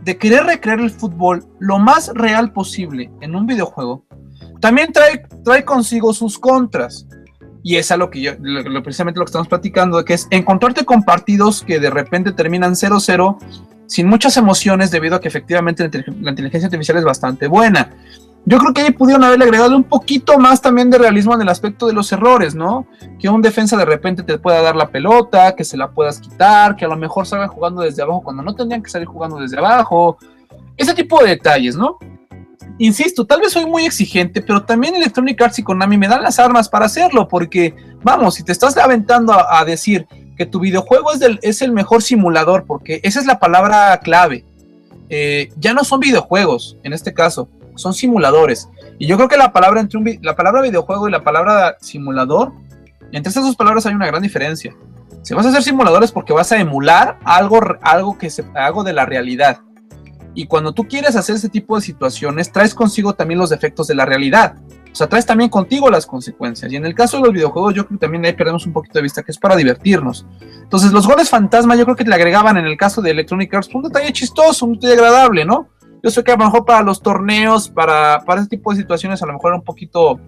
de querer recrear el fútbol lo más real posible en un videojuego, también trae, consigo sus contras. Y es a lo que yo, precisamente lo que estamos platicando, que es encontrarte con partidos que de repente terminan 0-0 sin muchas emociones debido a que efectivamente la inteligencia artificial es bastante buena. Yo creo que ahí pudieron haberle agregado un poquito más también de realismo en el aspecto de los errores, ¿no? Que un defensa de repente te pueda dar la pelota, que se la puedas quitar, que a lo mejor salgan jugando desde abajo cuando no tendrían que salir jugando desde abajo. Ese tipo de detalles, ¿no? Insisto, tal vez soy muy exigente, pero también Electronic Arts y Konami me dan las armas para hacerlo, porque, vamos, si te estás aventando a, decir que tu videojuego es, es, el mejor simulador, porque esa es la palabra clave, eh, ya no son videojuegos, en este caso, son simuladores. Y yo creo que la palabra, entre la palabra videojuego y la palabra simulador, entre estas dos palabras hay una gran diferencia. Si vas a hacer simuladores porque vas a emular algo, algo que se, algo de la realidad. Y cuando tú quieres hacer ese tipo de situaciones, traes consigo también los defectos de la realidad. O sea, traes también contigo las consecuencias. Y en el caso de los videojuegos, yo creo que también ahí perdemos un poquito de vista que es para divertirnos. Entonces, los goles fantasma, yo creo que le agregaban en el caso de Electronic Arts un detalle chistoso, un detalle agradable, ¿no? Yo sé que a lo mejor para los torneos, para, para ese tipo de situaciones, a lo mejor era un poquito.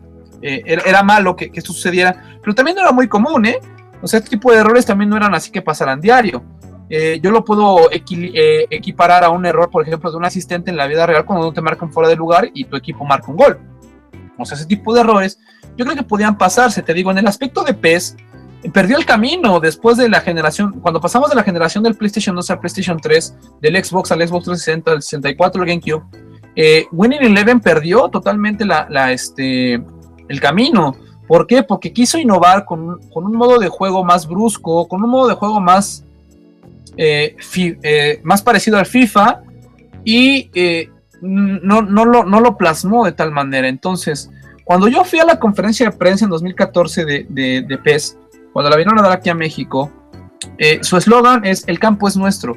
Eh, era, malo que, que esto sucediera, pero también no era muy común, ¿eh? O sea, este tipo de errores también no eran así que pasaran diario. Eh, yo lo puedo eh, equiparar a un error, por ejemplo, de un asistente en la vida real cuando te marcan fuera de lugar y tu equipo marca un gol. O sea, ese tipo de errores, yo creo que podían pasarse. Te digo, en el aspecto de PES, perdió el camino después de la generación, cuando pasamos de la generación del PlayStation 2 al PlayStation 3, del Xbox al Xbox 360, al 64, al GameCube, eh, Winning Eleven perdió totalmente la, este, el camino. ¿Por qué? Porque quiso innovar con, un modo de juego más brusco, con un modo de juego más, eh, eh, más parecido al FIFA y no, no, lo, no, lo, plasmó de tal manera. Entonces, cuando yo fui a la conferencia de prensa en 2014 de, de, de PES, cuando la vinieron a dar aquí a México, su eslogan es el campo es nuestro.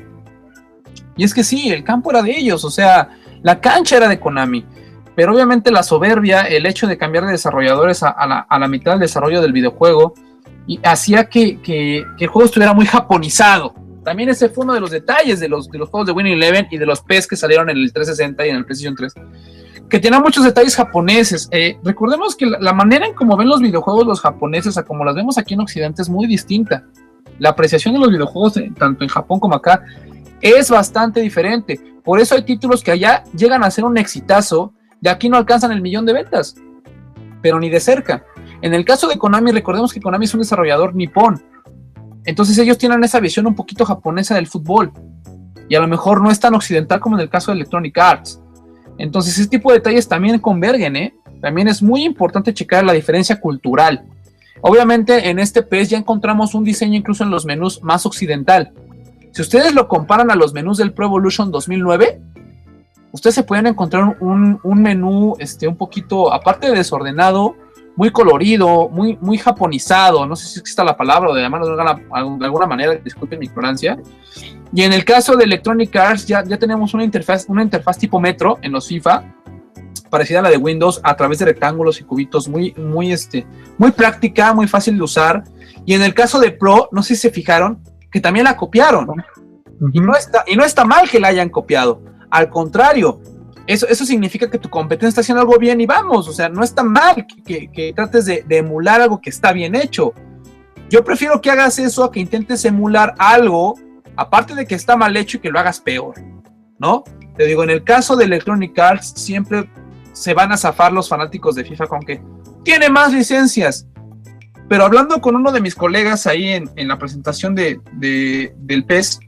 Y es que sí, el campo era de ellos, o sea, la cancha era de Konami. Pero obviamente la soberbia, el hecho de cambiar de desarrolladores a, la, mitad del desarrollo del videojuego, y hacía que, el juego estuviera muy japonizado. También ese fue uno de los detalles de los, de los juegos de Winning Eleven y de los PES que salieron en el 360 y en el PlayStation 3 que tenían muchos detalles japoneses. Eh, recordemos que la, manera en cómo ven los videojuegos los japoneses a como las vemos aquí en Occidente es muy distinta. La apreciación de los videojuegos, eh, tanto en Japón como acá, es bastante diferente. Por eso hay títulos que allá llegan a ser un exitazo de aquí no alcanzan el millón de ventas, pero ni de cerca. En el caso de Konami, recordemos que Konami es un desarrollador nipón. Entonces ellos tienen esa visión un poquito japonesa del fútbol. Y a lo mejor no es tan occidental como en el caso de Electronic Arts. Entonces ese tipo de detalles también convergen, ¿eh? También es muy importante checar la diferencia cultural. Obviamente en este PES ya encontramos un diseño incluso en los menús más occidental. Si ustedes lo comparan a los menús del Pro Evolution 2009, ustedes se pueden encontrar un, menú este, un poquito, aparte de desordenado, muy colorido, muy, muy japonizado, no sé si existe la palabra o de llamarlo de alguna, manera, disculpen mi ignorancia. Y en el caso de Electronic Arts ya, ya tenemos una interfaz, una interfaz tipo metro en los FIFA, parecida a la de Windows, a través de rectángulos y cubitos, muy, muy, este, muy práctica, muy fácil de usar. Y en el caso de Pro, no sé si se fijaron, que también la copiaron. Y no está, y no está mal que la hayan copiado. Al contrario, eso, eso significa que tu competencia está haciendo algo bien y vamos, o sea, no está mal que, trates de, emular algo que está bien hecho. Yo prefiero que hagas eso a que intentes emular algo, aparte de que está mal hecho y que lo hagas peor, ¿no? Te digo, en el caso de Electronic Arts, siempre se van a zafar los fanáticos de FIFA con que tiene más licencias. Pero hablando con uno de mis colegas ahí en, la presentación de, del PES,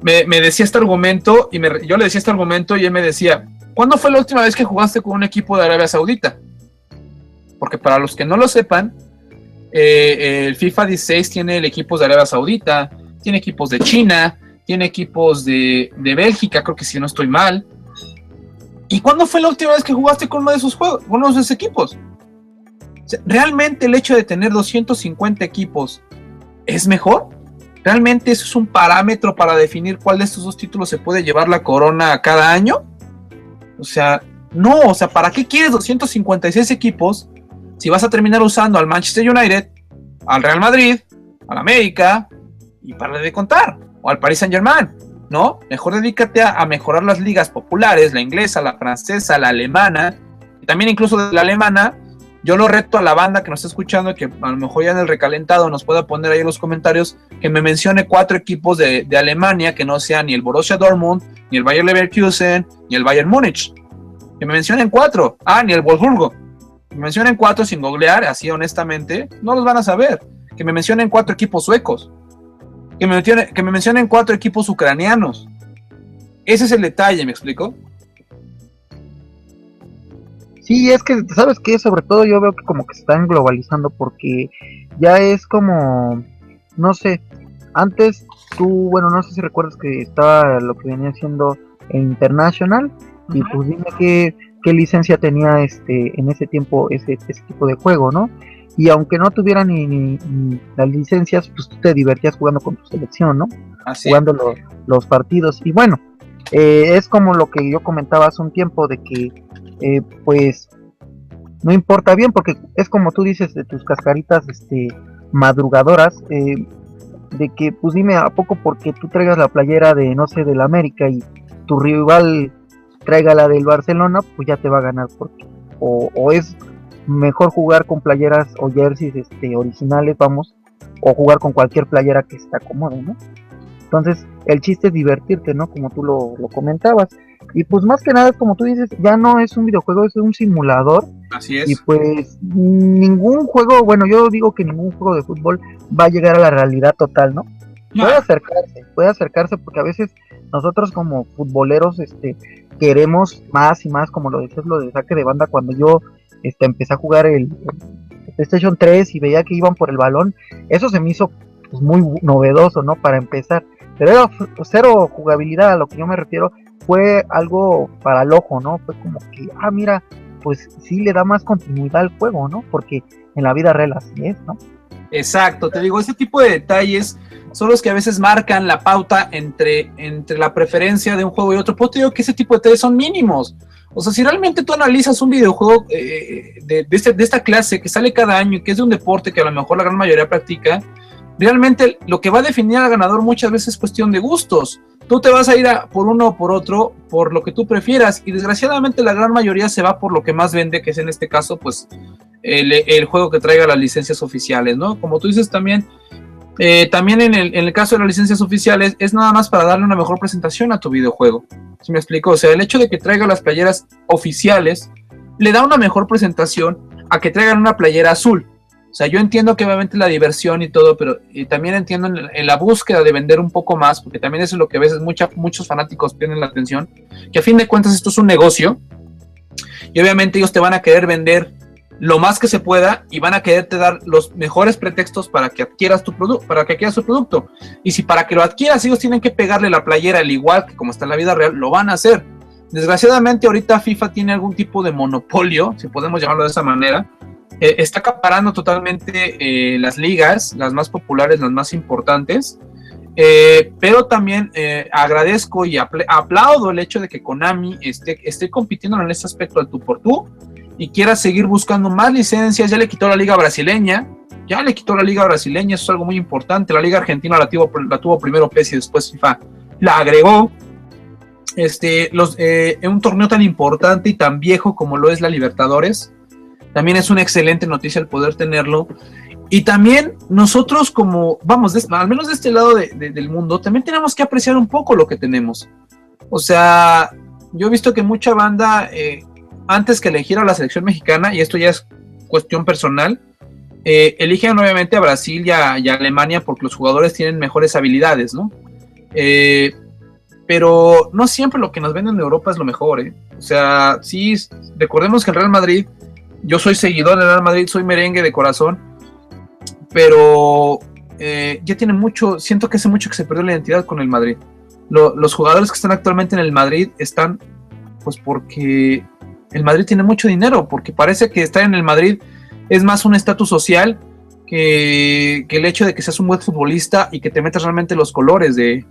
me, decía este argumento y yo le decía este argumento y él me decía, ¿cuándo fue la última vez que jugaste con un equipo de Arabia Saudita? Porque para los que no lo sepan, eh, el FIFA 16 tiene el equipos de Arabia Saudita, tiene equipos de China, tiene equipos de, Bélgica, creo que si no estoy mal. ¿Y cuándo fue la última vez que jugaste con uno de esos juegos, uno de esos equipos? ¿Realmente el hecho de tener 250 equipos es mejor? ¿Realmente eso es un parámetro para definir cuál de estos dos títulos se puede llevar la corona cada año? O sea, no, o sea, ¿para qué quieres 256 equipos si vas a terminar usando al Manchester United, al Real Madrid, al América y para de contar? O al Paris Saint Germain, ¿no? Mejor dedícate a, mejorar las ligas populares, la inglesa, la francesa, la alemana, y también incluso de la alemana, yo lo reto a la banda que nos está escuchando, que a lo mejor ya en el recalentado nos pueda poner ahí en los comentarios, que me mencione cuatro equipos de, Alemania que no sean ni el Borussia Dortmund, ni el Bayern Leverkusen, ni el Bayern Múnich. Que me mencionen cuatro. Ah, ni el Wolfsburgo. Que me mencionen cuatro sin googlear, así honestamente, no los van a saber. Que me mencionen cuatro equipos suecos. Que me, mencionen, que me mencionen cuatro equipos ucranianos. Ese es el detalle, ¿me explico? Sí, es que, ¿sabes qué? Sobre todo yo veo que como que se están globalizando porque ya es como, no sé, antes tú, bueno, no sé si recuerdas que estaba lo que venía siendo International y pues dime qué, qué, licencia tenía este en ese tiempo ese, ese tipo de juego, ¿no? Y aunque no tuviera ni, ni, las licencias, pues tú te divertías jugando con tu selección, ¿no? jugando los partidos. Y bueno, eh, es como lo que yo comentaba hace un tiempo de que, eh, pues, no importa bien, porque es como tú dices de tus cascaritas este, madrugadoras, eh, de que, pues dime, ¿a poco porque tú traigas la playera de, no sé, del América y tu rival traiga la del Barcelona, pues ya te va a ganar, porque, o, o es mejor jugar con playeras o jerseys este, originales, vamos, o jugar con cualquier playera que se te acomode, ¿no? Entonces, el chiste es divertirte, ¿no? Como tú lo, comentabas. Y pues más que nada es como tú dices, ya no es un videojuego, es un simulador. Así es. Y pues ningún juego, bueno, yo digo que ningún juego de fútbol va a llegar a la realidad total, ¿no? Puede acercarse, puede acercarse porque a veces nosotros como futboleros este, queremos más y más, como lo dices, lo de saque de banda, cuando yo este, empecé a jugar el, PlayStation 3 y veía que iban por el balón, eso se me hizo pues, muy novedoso, ¿no? Para empezar. Pero era cero jugabilidad, a lo que yo me refiero, fue algo para el ojo, ¿no? Fue como que, ah, mira, pues sí le da más continuidad al juego, ¿no? Porque en la vida real así es, ¿no? Exacto, te digo, ese tipo de detalles son los que a veces marcan la pauta entre, entre la preferencia de un juego y otro. Pues te digo que ese tipo de detalles son mínimos. O sea, si realmente tú analizas un videojuego eh, de, este, de, esta clase que sale cada año y que es de un deporte que a lo mejor la gran mayoría practica, realmente lo que va a definir al ganador muchas veces es cuestión de gustos. Tú te vas a ir por uno o por otro, por lo que tú prefieras, y desgraciadamente la gran mayoría se va por lo que más vende, que es en este caso, pues, el juego que traiga las licencias oficiales, ¿no? Como tú dices también, eh, también en el, caso de las licencias oficiales es nada más para darle una mejor presentación a tu videojuego. ¿Sí me explico? O sea, el hecho de que traiga las playeras oficiales le da una mejor presentación a que traigan una playera azul. O sea, yo entiendo que obviamente la diversión y todo, pero y también entiendo en, la búsqueda de vender un poco más, porque también eso es lo que a veces muchos fanáticos pierden la atención, que a fin de cuentas esto es un negocio y obviamente ellos te van a querer vender lo más que se pueda y van a quererte dar los mejores pretextos para que adquieras tu producto, para que adquieras su producto. Y si para que lo adquieras ellos tienen que pegarle la playera al igual que como está en la vida real, lo van a hacer. Desgraciadamente ahorita FIFA tiene algún tipo de monopolio, si podemos llamarlo de esa manera. Eh, está acaparando totalmente eh, las ligas, las más populares, las más importantes. Eh, pero también agradezco y aplaudo el hecho de que Konami esté, esté compitiendo en este aspecto al tú por tú y quiera seguir buscando más licencias, ya le quitó la liga brasileña, ya le quitó la liga brasileña, eso es algo muy importante, la liga argentina la tuvo, la tuvo primero PES y después FIFA la agregó. Este, los, eh, en un torneo tan importante y tan viejo como lo es la Libertadores, también es una excelente noticia el poder tenerlo. Y también nosotros como, vamos, al menos de este lado del mundo, también tenemos que apreciar un poco lo que tenemos. O sea, yo he visto que mucha banda eh, antes que elegir a la selección mexicana, y esto ya es cuestión personal, eh, eligen obviamente a Brasil y a, Alemania porque los jugadores tienen mejores habilidades, ¿no? Eh, pero no siempre lo que nos venden en Europa es lo mejor, ¿eh? O sea, sí, recordemos que el Real Madrid, yo soy seguidor del Real Madrid, soy merengue de corazón, pero eh, ya tiene mucho, siento que hace mucho que se perdió la identidad con el Madrid. los jugadores que están actualmente en el Madrid están, pues porque el Madrid tiene mucho dinero, porque parece que estar en el Madrid es más un estatus social que, el hecho de que seas un buen futbolista y que te metas realmente los colores de,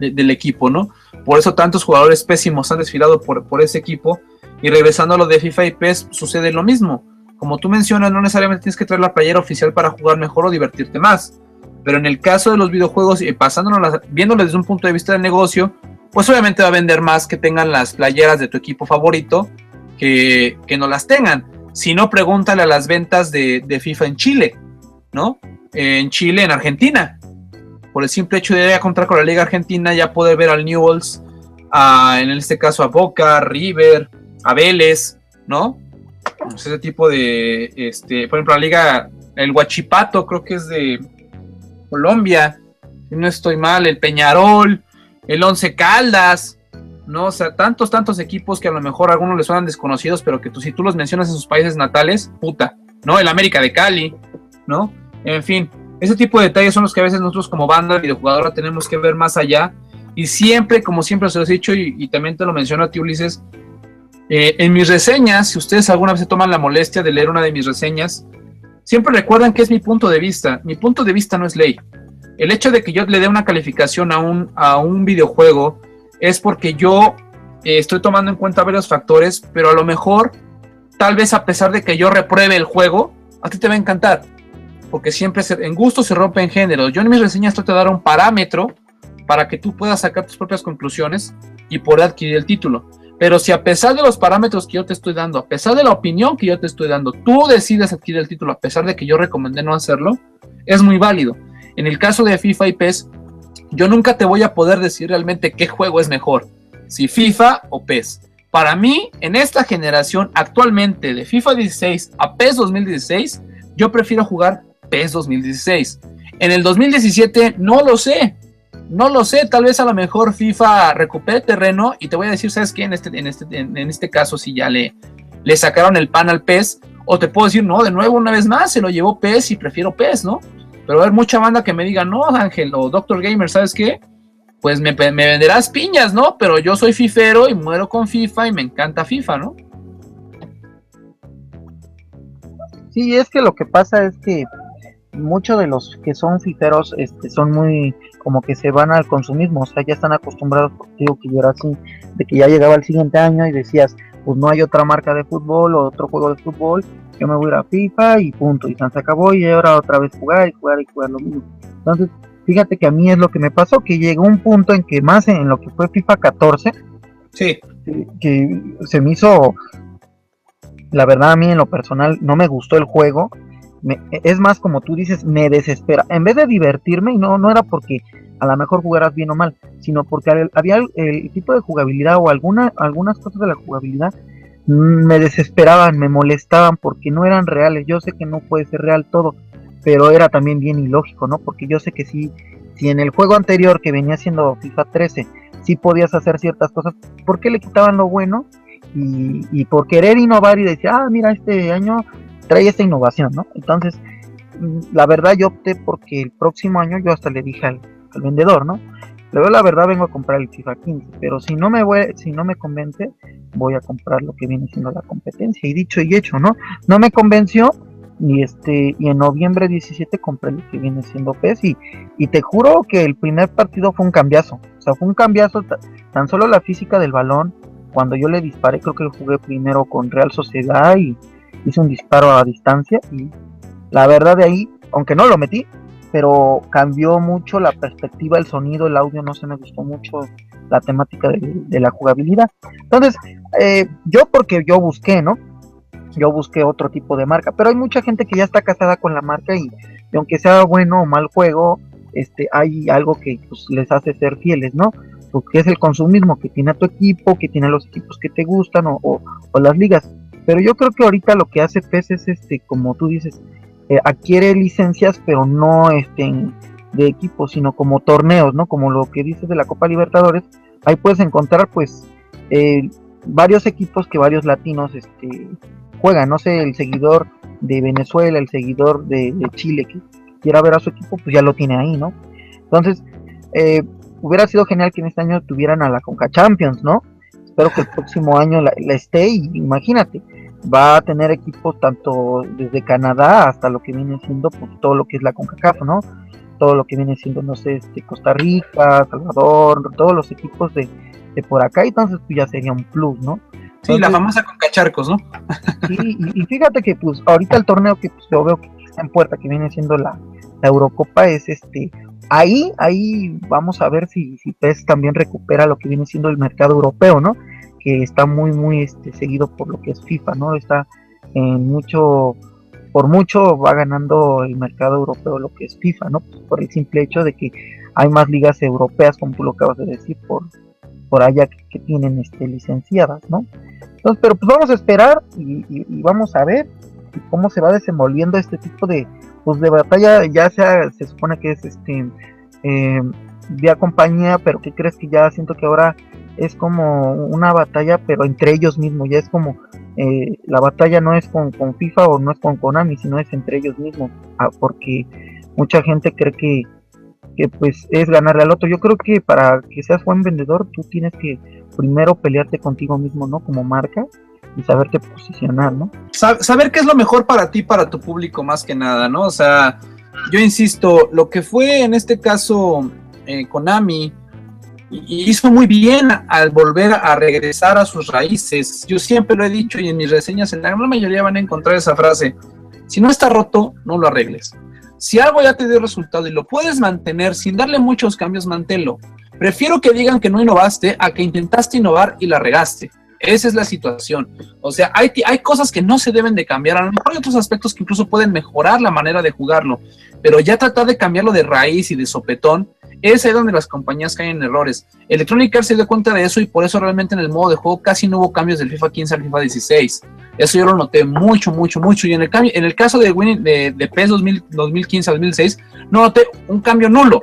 del equipo, ¿no? Por eso tantos jugadores pésimos han desfilado por, por ese equipo. Y regresando a lo de FIFA y PES, sucede lo mismo. Como tú mencionas, no necesariamente tienes que traer la playera oficial para jugar mejor o divertirte más. Pero en el caso de los videojuegos, y pasándolo, viéndolo desde un punto de vista del negocio, pues obviamente va a vender más que tengan las playeras de tu equipo favorito que, no las tengan. Si no, pregúntale a las ventas de, FIFA en Chile, ¿no? En Chile, en Argentina. Por el simple hecho de ir a contar con la Liga Argentina, ya poder ver al Newells, a, en este caso a Boca, River, a Vélez, ¿no? Pues ese tipo de, este, por ejemplo, la Liga, el Huachipato, creo que es de Colombia, no estoy mal, el Peñarol, el Once Caldas, ¿no? O sea, tantos, tantos equipos que a lo mejor a algunos les suenan desconocidos, pero que tú, si tú los mencionas en sus países natales, puta, ¿no? El América de Cali, ¿no? En fin, ese tipo de detalles son los que a veces nosotros como banda videojugadora tenemos que ver más allá. Y siempre, como siempre os he dicho, y, también te lo menciono a ti, Ulises, eh, en mis reseñas, si ustedes alguna vez se toman la molestia de leer una de mis reseñas, siempre recuerdan que es mi punto de vista. Mi punto de vista no es ley. El hecho de que yo le dé una calificación a un, a un videojuego es porque yo eh, estoy tomando en cuenta varios factores, pero a lo mejor, tal vez a pesar de que yo repruebe el juego, a ti te va a encantar. Porque siempre en gusto se rompe en género. Yo en mis reseñas trato de dar un parámetro para que tú puedas sacar tus propias conclusiones y poder adquirir el título. Pero si a pesar de los parámetros que yo te estoy dando, a pesar de la opinión que yo te estoy dando, tú decides adquirir el título a pesar de que yo recomendé no hacerlo, es muy válido. En el caso de FIFA y PES, yo nunca te voy a poder decir realmente qué juego es mejor, si FIFA o PES. Para mí, en esta generación actualmente de FIFA 16 a PES 2016, yo prefiero jugar PES 2016. En el 2017 no lo sé, no lo sé, tal vez a lo mejor FIFA recupere terreno y te voy a decir, ¿sabes qué? En este, en este, en, este caso, si ya le, le sacaron el pan al PES, o te puedo decir, no, de nuevo una vez más, se lo llevó PES y prefiero PES, ¿no? Pero va a haber mucha banda que me diga, no, Ángel o Doctor Gamer, ¿sabes qué? Pues me, venderás piñas, ¿no? Pero yo soy fifero y muero con FIFA y me encanta FIFA, ¿no? Sí, es que lo que pasa es que muchos de los que son fiferos este, son muy como que se van al consumismo, o sea, ya están acostumbrados, digo que yo era así, de que ya llegaba el siguiente año y decías, pues no hay otra marca de fútbol o otro juego de fútbol yo me voy a ir a FIFA y punto, y se acabó y ahora otra vez jugar y jugar y jugar lo mismo. Entonces, fíjate que a mí es lo que me pasó, que llegó un punto en que más en lo que fue FIFA 14, sí. que, se me hizo, la verdad a mí en lo personal no me gustó el juego, es más como tú dices, me desespera. En vez de divertirme, y no, no era porque a lo mejor jugaras bien o mal, sino porque había el, tipo de jugabilidad o alguna, algunas cosas de la jugabilidad me desesperaban, me molestaban porque no eran reales. Yo sé que no puede ser real todo, pero era también bien ilógico, ¿no? Porque yo sé que si, si en el juego anterior que venía siendo FIFA 13, sí podías hacer ciertas cosas, ¿por qué le quitaban lo bueno? Y, por querer innovar y decir, ah, mira, este año trae esta innovación, ¿no? Entonces, mm, la verdad yo opté porque el próximo año yo hasta le dije al, al vendedor, ¿no? Luego la verdad vengo a comprar el FIFA 15, pero si no me voy, si no me convence, voy a comprar lo que viene siendo la competencia. Y dicho y hecho, ¿no? No me convenció y este y en noviembre 17 compré lo que viene siendo PES y, y te juro que el primer partido fue un cambiazo. O sea, fue un cambiazo tan solo la física del balón. Cuando yo le disparé, creo que jugué primero con Real Sociedad y hice un disparo a distancia y la verdad de ahí, aunque no lo metí, pero cambió mucho la perspectiva, el sonido, el audio, no se me gustó mucho la temática de, la jugabilidad. Entonces, eh, yo porque yo busqué, ¿no? Yo busqué otro tipo de marca, pero hay mucha gente que ya está casada con la marca y, aunque sea bueno o mal juego, este, hay algo que pues, les hace ser fieles, ¿no? Porque es el consumismo que tiene a tu equipo, que tiene los equipos que te gustan o, o las ligas. Pero yo creo que ahorita lo que hace PES es, este, como tú dices, eh, adquiere licencias, pero no estén de equipo, sino como torneos, ¿no? Como lo que dices de la Copa Libertadores, ahí puedes encontrar, pues, eh, varios equipos que varios latinos este, juegan, no sé, el seguidor de Venezuela, el seguidor de, Chile que quiera ver a su equipo, pues ya lo tiene ahí, ¿no? Entonces, eh, hubiera sido genial que en este año tuvieran a la Conca Champions, ¿no? Espero que el próximo año la, la esté y imagínate, va a tener equipos tanto desde Canadá hasta lo que viene siendo pues, todo lo que es la CONCACAF, ¿no? Todo lo que viene siendo, no sé, este, Costa Rica, Salvador, todos los equipos de, por acá, entonces pues ya sería un plus, ¿no? sí, la famosa CONCACHARCOS, ¿no? sí, y, fíjate que pues ahorita el torneo que pues, yo veo que está en puerta, que viene siendo la, Eurocopa, es este, ahí, ahí vamos a ver si, si PES también recupera lo que viene siendo el mercado europeo, ¿no? Que está muy, muy este, seguido por lo que es FIFA, ¿no? Está en mucho, por mucho va ganando el mercado europeo lo que es FIFA, ¿no? por el simple hecho de que hay más ligas europeas, como tú lo acabas de decir, por, por allá que, tienen este, licenciadas, ¿no? Entonces, pero pues vamos a esperar y, vamos a ver cómo se va desenvolviendo este tipo de, pues de batalla, ya sea, se supone que es este, eh, compañía, pero ¿qué crees que ya siento que ahora es como una batalla, pero entre ellos mismos, ya es como eh, la batalla no es con, con, FIFA o no es con Konami, sino es entre ellos mismos, ah, porque mucha gente cree que, que pues es ganarle al otro. Yo creo que para que seas buen vendedor, tú tienes que primero pelearte contigo mismo, ¿no? Como marca y saberte posicionar, ¿no? Saber qué es lo mejor para ti, para tu público, más que nada, ¿no? O sea, yo insisto, lo que fue en este caso eh, Konami hizo muy bien al volver a regresar a sus raíces. Yo siempre lo he dicho y en mis reseñas en la gran mayoría van a encontrar esa frase. Si no está roto, no lo arregles. Si algo ya te dio resultado y lo puedes mantener sin darle muchos cambios, mantelo. Prefiero que digan que no innovaste a que intentaste innovar y la regaste. Esa es la situación. O sea, hay, hay cosas que no se deben de cambiar. A lo mejor hay otros aspectos que incluso pueden mejorar la manera de jugarlo. Pero ya tratar de cambiarlo de raíz y de sopetón, es ahí donde las compañías caen en errores. Electronic Arts se dio cuenta de eso y por eso realmente en el modo de juego casi no hubo cambios del FIFA 15 al FIFA 16. Eso yo lo noté mucho, mucho, mucho. Y en el, cambio, en el caso de, Winning, de, de PES 2015 al 2016, no noté un cambio nulo.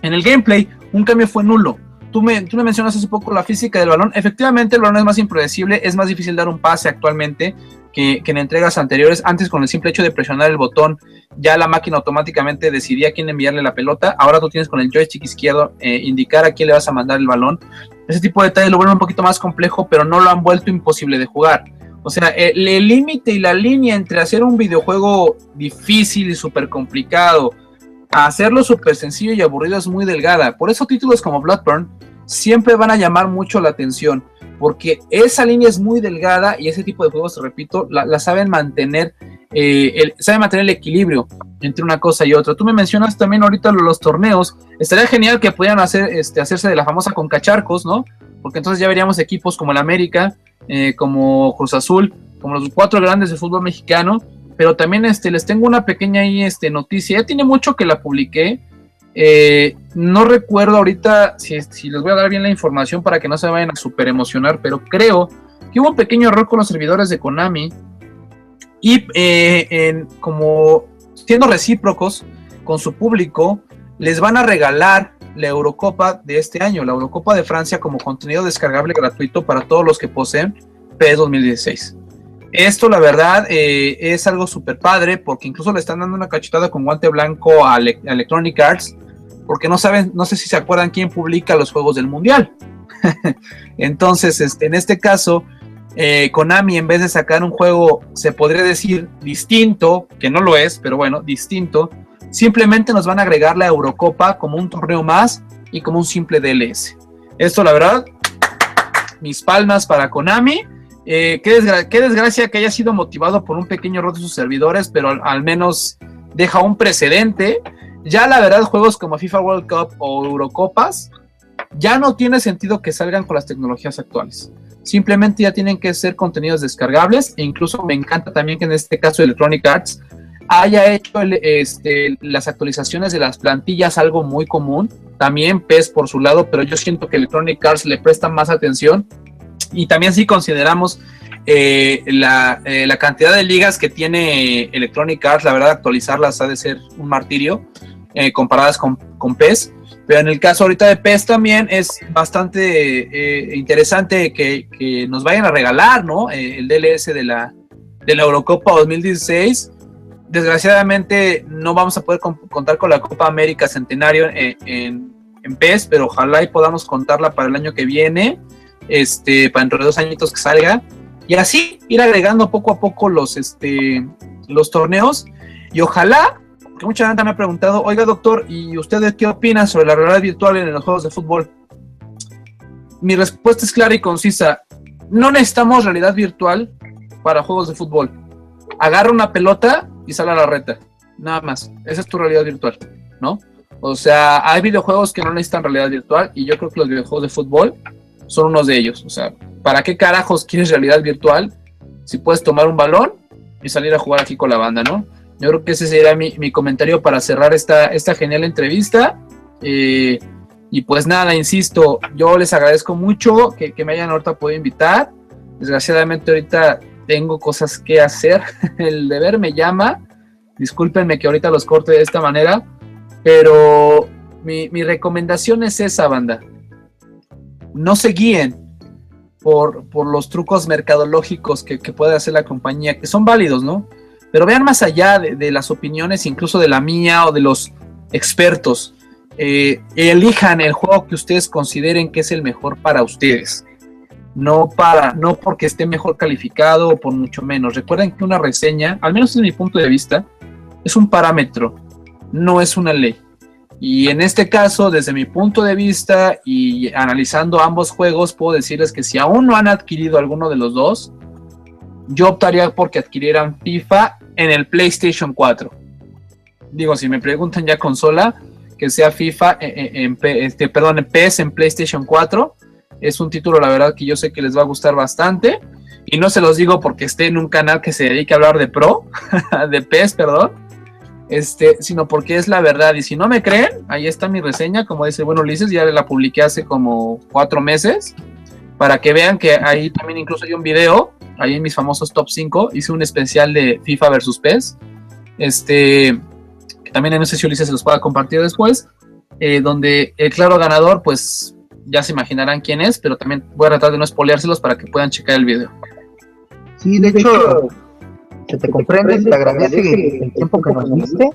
En el gameplay, un cambio fue nulo tú me, tú me mencionas hace poco la física del balón. Efectivamente, el balón es más impredecible, es más difícil dar un pase actualmente que, en entregas anteriores. Antes, con el simple hecho de presionar el botón, ya la máquina automáticamente decidía a quién enviarle la pelota. Ahora tú tienes con el joystick izquierdo eh, indicar a quién le vas a mandar el balón. Ese tipo de detalles lo vuelven un poquito más complejo, pero no lo han vuelto imposible de jugar. O sea, el límite y la línea entre hacer un videojuego difícil y súper complicado hacerlo súper sencillo y aburrido es muy delgada. Por eso títulos como Bloodburn siempre van a llamar mucho la atención, porque esa línea es muy delgada y ese tipo de juegos, repito, la, saben mantener, eh, el, saben mantener el equilibrio entre una cosa y otra. Tú me mencionas también ahorita los torneos. Estaría genial que pudieran hacer, este, hacerse de la famosa con cacharcos, ¿no? Porque entonces ya veríamos equipos como el América, eh, como Cruz Azul, como los cuatro grandes de fútbol mexicano, pero también este, les tengo una pequeña este, noticia. Ya tiene mucho que la publiqué. Eh, no recuerdo ahorita si, les voy a dar bien la información para que no se vayan a super emocionar, pero creo que hubo un pequeño error con los servidores de Konami. Y eh, en, como siendo recíprocos con su público, les van a regalar la Eurocopa de este año, la Eurocopa de Francia, como contenido descargable gratuito para todos los que poseen PS 2016. Esto, la verdad, eh, es algo súper padre porque incluso le están dando una cachetada con guante blanco a, Electronic Arts porque no saben, no sé si se acuerdan quién publica los juegos del mundial. Entonces, este, en este caso, eh, Konami, en vez de sacar un juego, se podría decir distinto, que no lo es, pero bueno, distinto, simplemente nos van a agregar la Eurocopa como un torneo más y como un simple DLS. Esto, la verdad, mis palmas para Konami eh, qué, desgracia que haya sido motivado por un pequeño error de sus servidores, pero al, menos deja un precedente. Ya la verdad, juegos como FIFA World Cup o Eurocopas ya no tiene sentido que salgan con las tecnologías actuales. Simplemente ya tienen que ser contenidos descargables e incluso me encanta también que en este caso Electronic Arts haya hecho este, las actualizaciones de las plantillas algo muy común. También PES por su lado, pero yo siento que Electronic Arts le presta más atención y también si consideramos eh, eh, la, cantidad de ligas que tiene Electronic Arts, la verdad actualizarlas ha de ser un martirio eh, comparadas con, con, PES. Pero en el caso ahorita de PES también es bastante interesante que, nos vayan a regalar ¿no? el DLS de la, de la Eurocopa 2016. Desgraciadamente no vamos a poder contar con la Copa América Centenario en, en, en PES, pero ojalá y podamos contarla para el año que viene este, para dentro de dos añitos que salga, y así ir agregando poco a poco los, este, los torneos, y ojalá, que mucha gente me ha preguntado, oiga doctor, ¿y usted qué opina sobre la realidad virtual en los juegos de fútbol? Mi respuesta es clara y concisa, no necesitamos realidad virtual para juegos de fútbol. Agarra una pelota y sale a la reta. Nada más. Esa es tu realidad virtual, ¿no? O sea, hay videojuegos que no necesitan realidad virtual y yo creo que los videojuegos de fútbol son unos de ellos. O sea, ¿para qué carajos quieres realidad virtual si puedes tomar un balón y salir a jugar aquí con la banda, no? Yo creo que ese sería mi, comentario para cerrar esta, esta genial entrevista. Eh, y pues nada, insisto, yo les agradezco mucho que, que me hayan ahorita podido invitar. Desgraciadamente ahorita tengo cosas que hacer. El deber me llama. Discúlpenme que ahorita los corte de esta manera. Pero mi, mi recomendación es esa, banda. No se guíen por, por los trucos mercadológicos que, que, puede hacer la compañía, que son válidos, ¿no? Pero vean más allá de, las opiniones, incluso de la mía o de los expertos. Eh, elijan el juego que ustedes consideren que es el mejor para ustedes. No, para, no porque esté mejor calificado o por mucho menos. Recuerden que una reseña, al menos desde mi punto de vista, es un parámetro, no es una ley. Y en este caso, desde mi punto de vista y analizando ambos juegos, puedo decirles que si aún no han adquirido alguno de los dos, yo optaría por que adquirieran FIFA en el PlayStation 4. Digo, si me preguntan ya consola, que sea FIFA en, este, perdón, en PS en PlayStation 4. Es un título, la verdad, que yo sé que les va a gustar bastante. Y no se los digo porque esté en un canal que se dedique a hablar de Pro, de PES, perdón este, sino porque es la verdad. Y si no me creen, ahí está mi reseña, como dice bueno Ulises, ya la publiqué hace como cuatro meses, para que vean que ahí también incluso hay un video, ahí en mis famosos top 5, hice un especial de FIFA versus PES, este, que también no sé si Ulises se los pueda compartir después, eh, donde el claro ganador, pues ya se imaginarán quién es, pero también voy a tratar de no spoileárselos para que puedan checar el video. Sí, de hecho, te comprende, te agradece el tiempo que nos diste.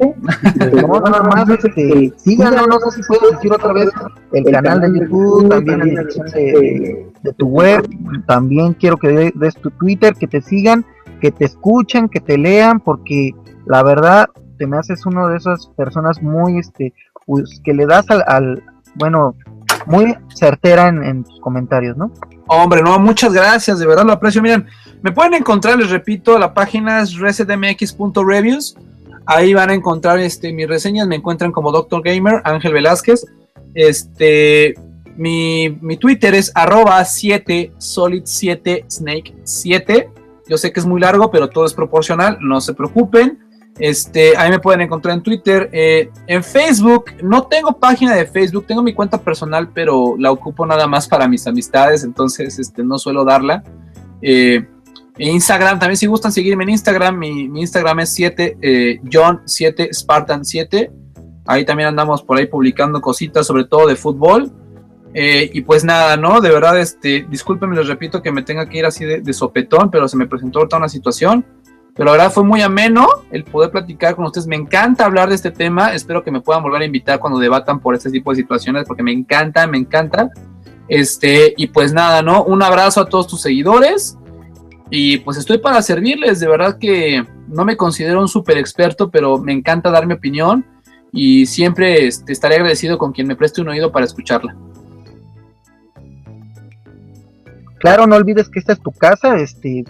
No, nada más, este, síganos, no sé si puedes decir otra vez el canal de YouTube, también la dirección de, de, tu web, también quiero que des tu Twitter, que te sigan, que te escuchen, que te lean, porque la verdad te me haces uno de esas personas muy, este, pues, que le das al, al bueno, muy certera en, en, tus comentarios, ¿no? Hombre, no, muchas gracias, de verdad lo aprecio. Miren, me pueden encontrar, les repito, la página es resetmx.reviews. Ahí van a encontrar este, mis reseñas. Me encuentran como Doctor Gamer, Ángel Velázquez. Este, mi, mi Twitter es arroba 7 solid 7 snake 7. Yo sé que es muy largo, pero todo es proporcional, no se preocupen. Este, ahí me pueden encontrar en Twitter. Eh, en Facebook, no tengo página de Facebook, tengo mi cuenta personal, pero la ocupo nada más para mis amistades, entonces este, no suelo darla. Eh, Instagram, también si gustan seguirme en Instagram, mi, Instagram es 7, eh, John 7 Spartan 7. Ahí también andamos por ahí publicando cositas, sobre todo de fútbol. Y pues nada, ¿no? De verdad, este, discúlpenme, les repito que me tenga que ir así de, sopetón, pero se me presentó ahorita una situación. Pero la verdad fue muy ameno el poder platicar con ustedes. Me encanta hablar de este tema. Espero que me puedan volver a invitar cuando debatan por este tipo de situaciones, porque me encanta, me encanta. Este, y pues nada, ¿no? Un abrazo a todos tus seguidores. Y pues estoy para servirles, de verdad que no me considero un super experto, pero me encanta dar mi opinión y siempre este, estaré agradecido con quien me preste un oído para escucharla. Claro, no olvides que esta es tu casa, este,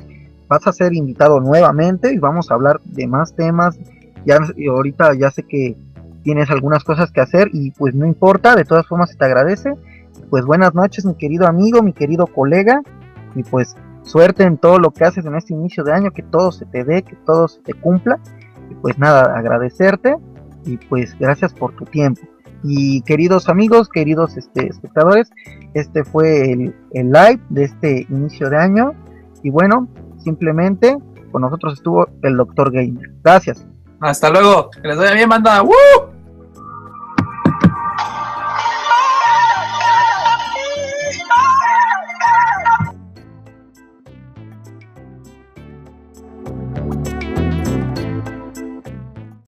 vas a ser invitado nuevamente y vamos a hablar de más temas. Ya ahorita ya sé que tienes algunas cosas que hacer y pues no importa, de todas formas se te agradece. Pues buenas noches, mi querido amigo, mi querido colega, y pues suerte en todo lo que haces en este inicio de año, que todo se te dé, que todo se te cumpla. Y pues nada, agradecerte y pues gracias por tu tiempo. Y queridos amigos, queridos este, espectadores, este fue el, el live de este inicio de año. Y bueno, simplemente con nosotros estuvo el Doctor Gamer. Gracias. Hasta luego. Que les vaya bien, banda. ¡Woo!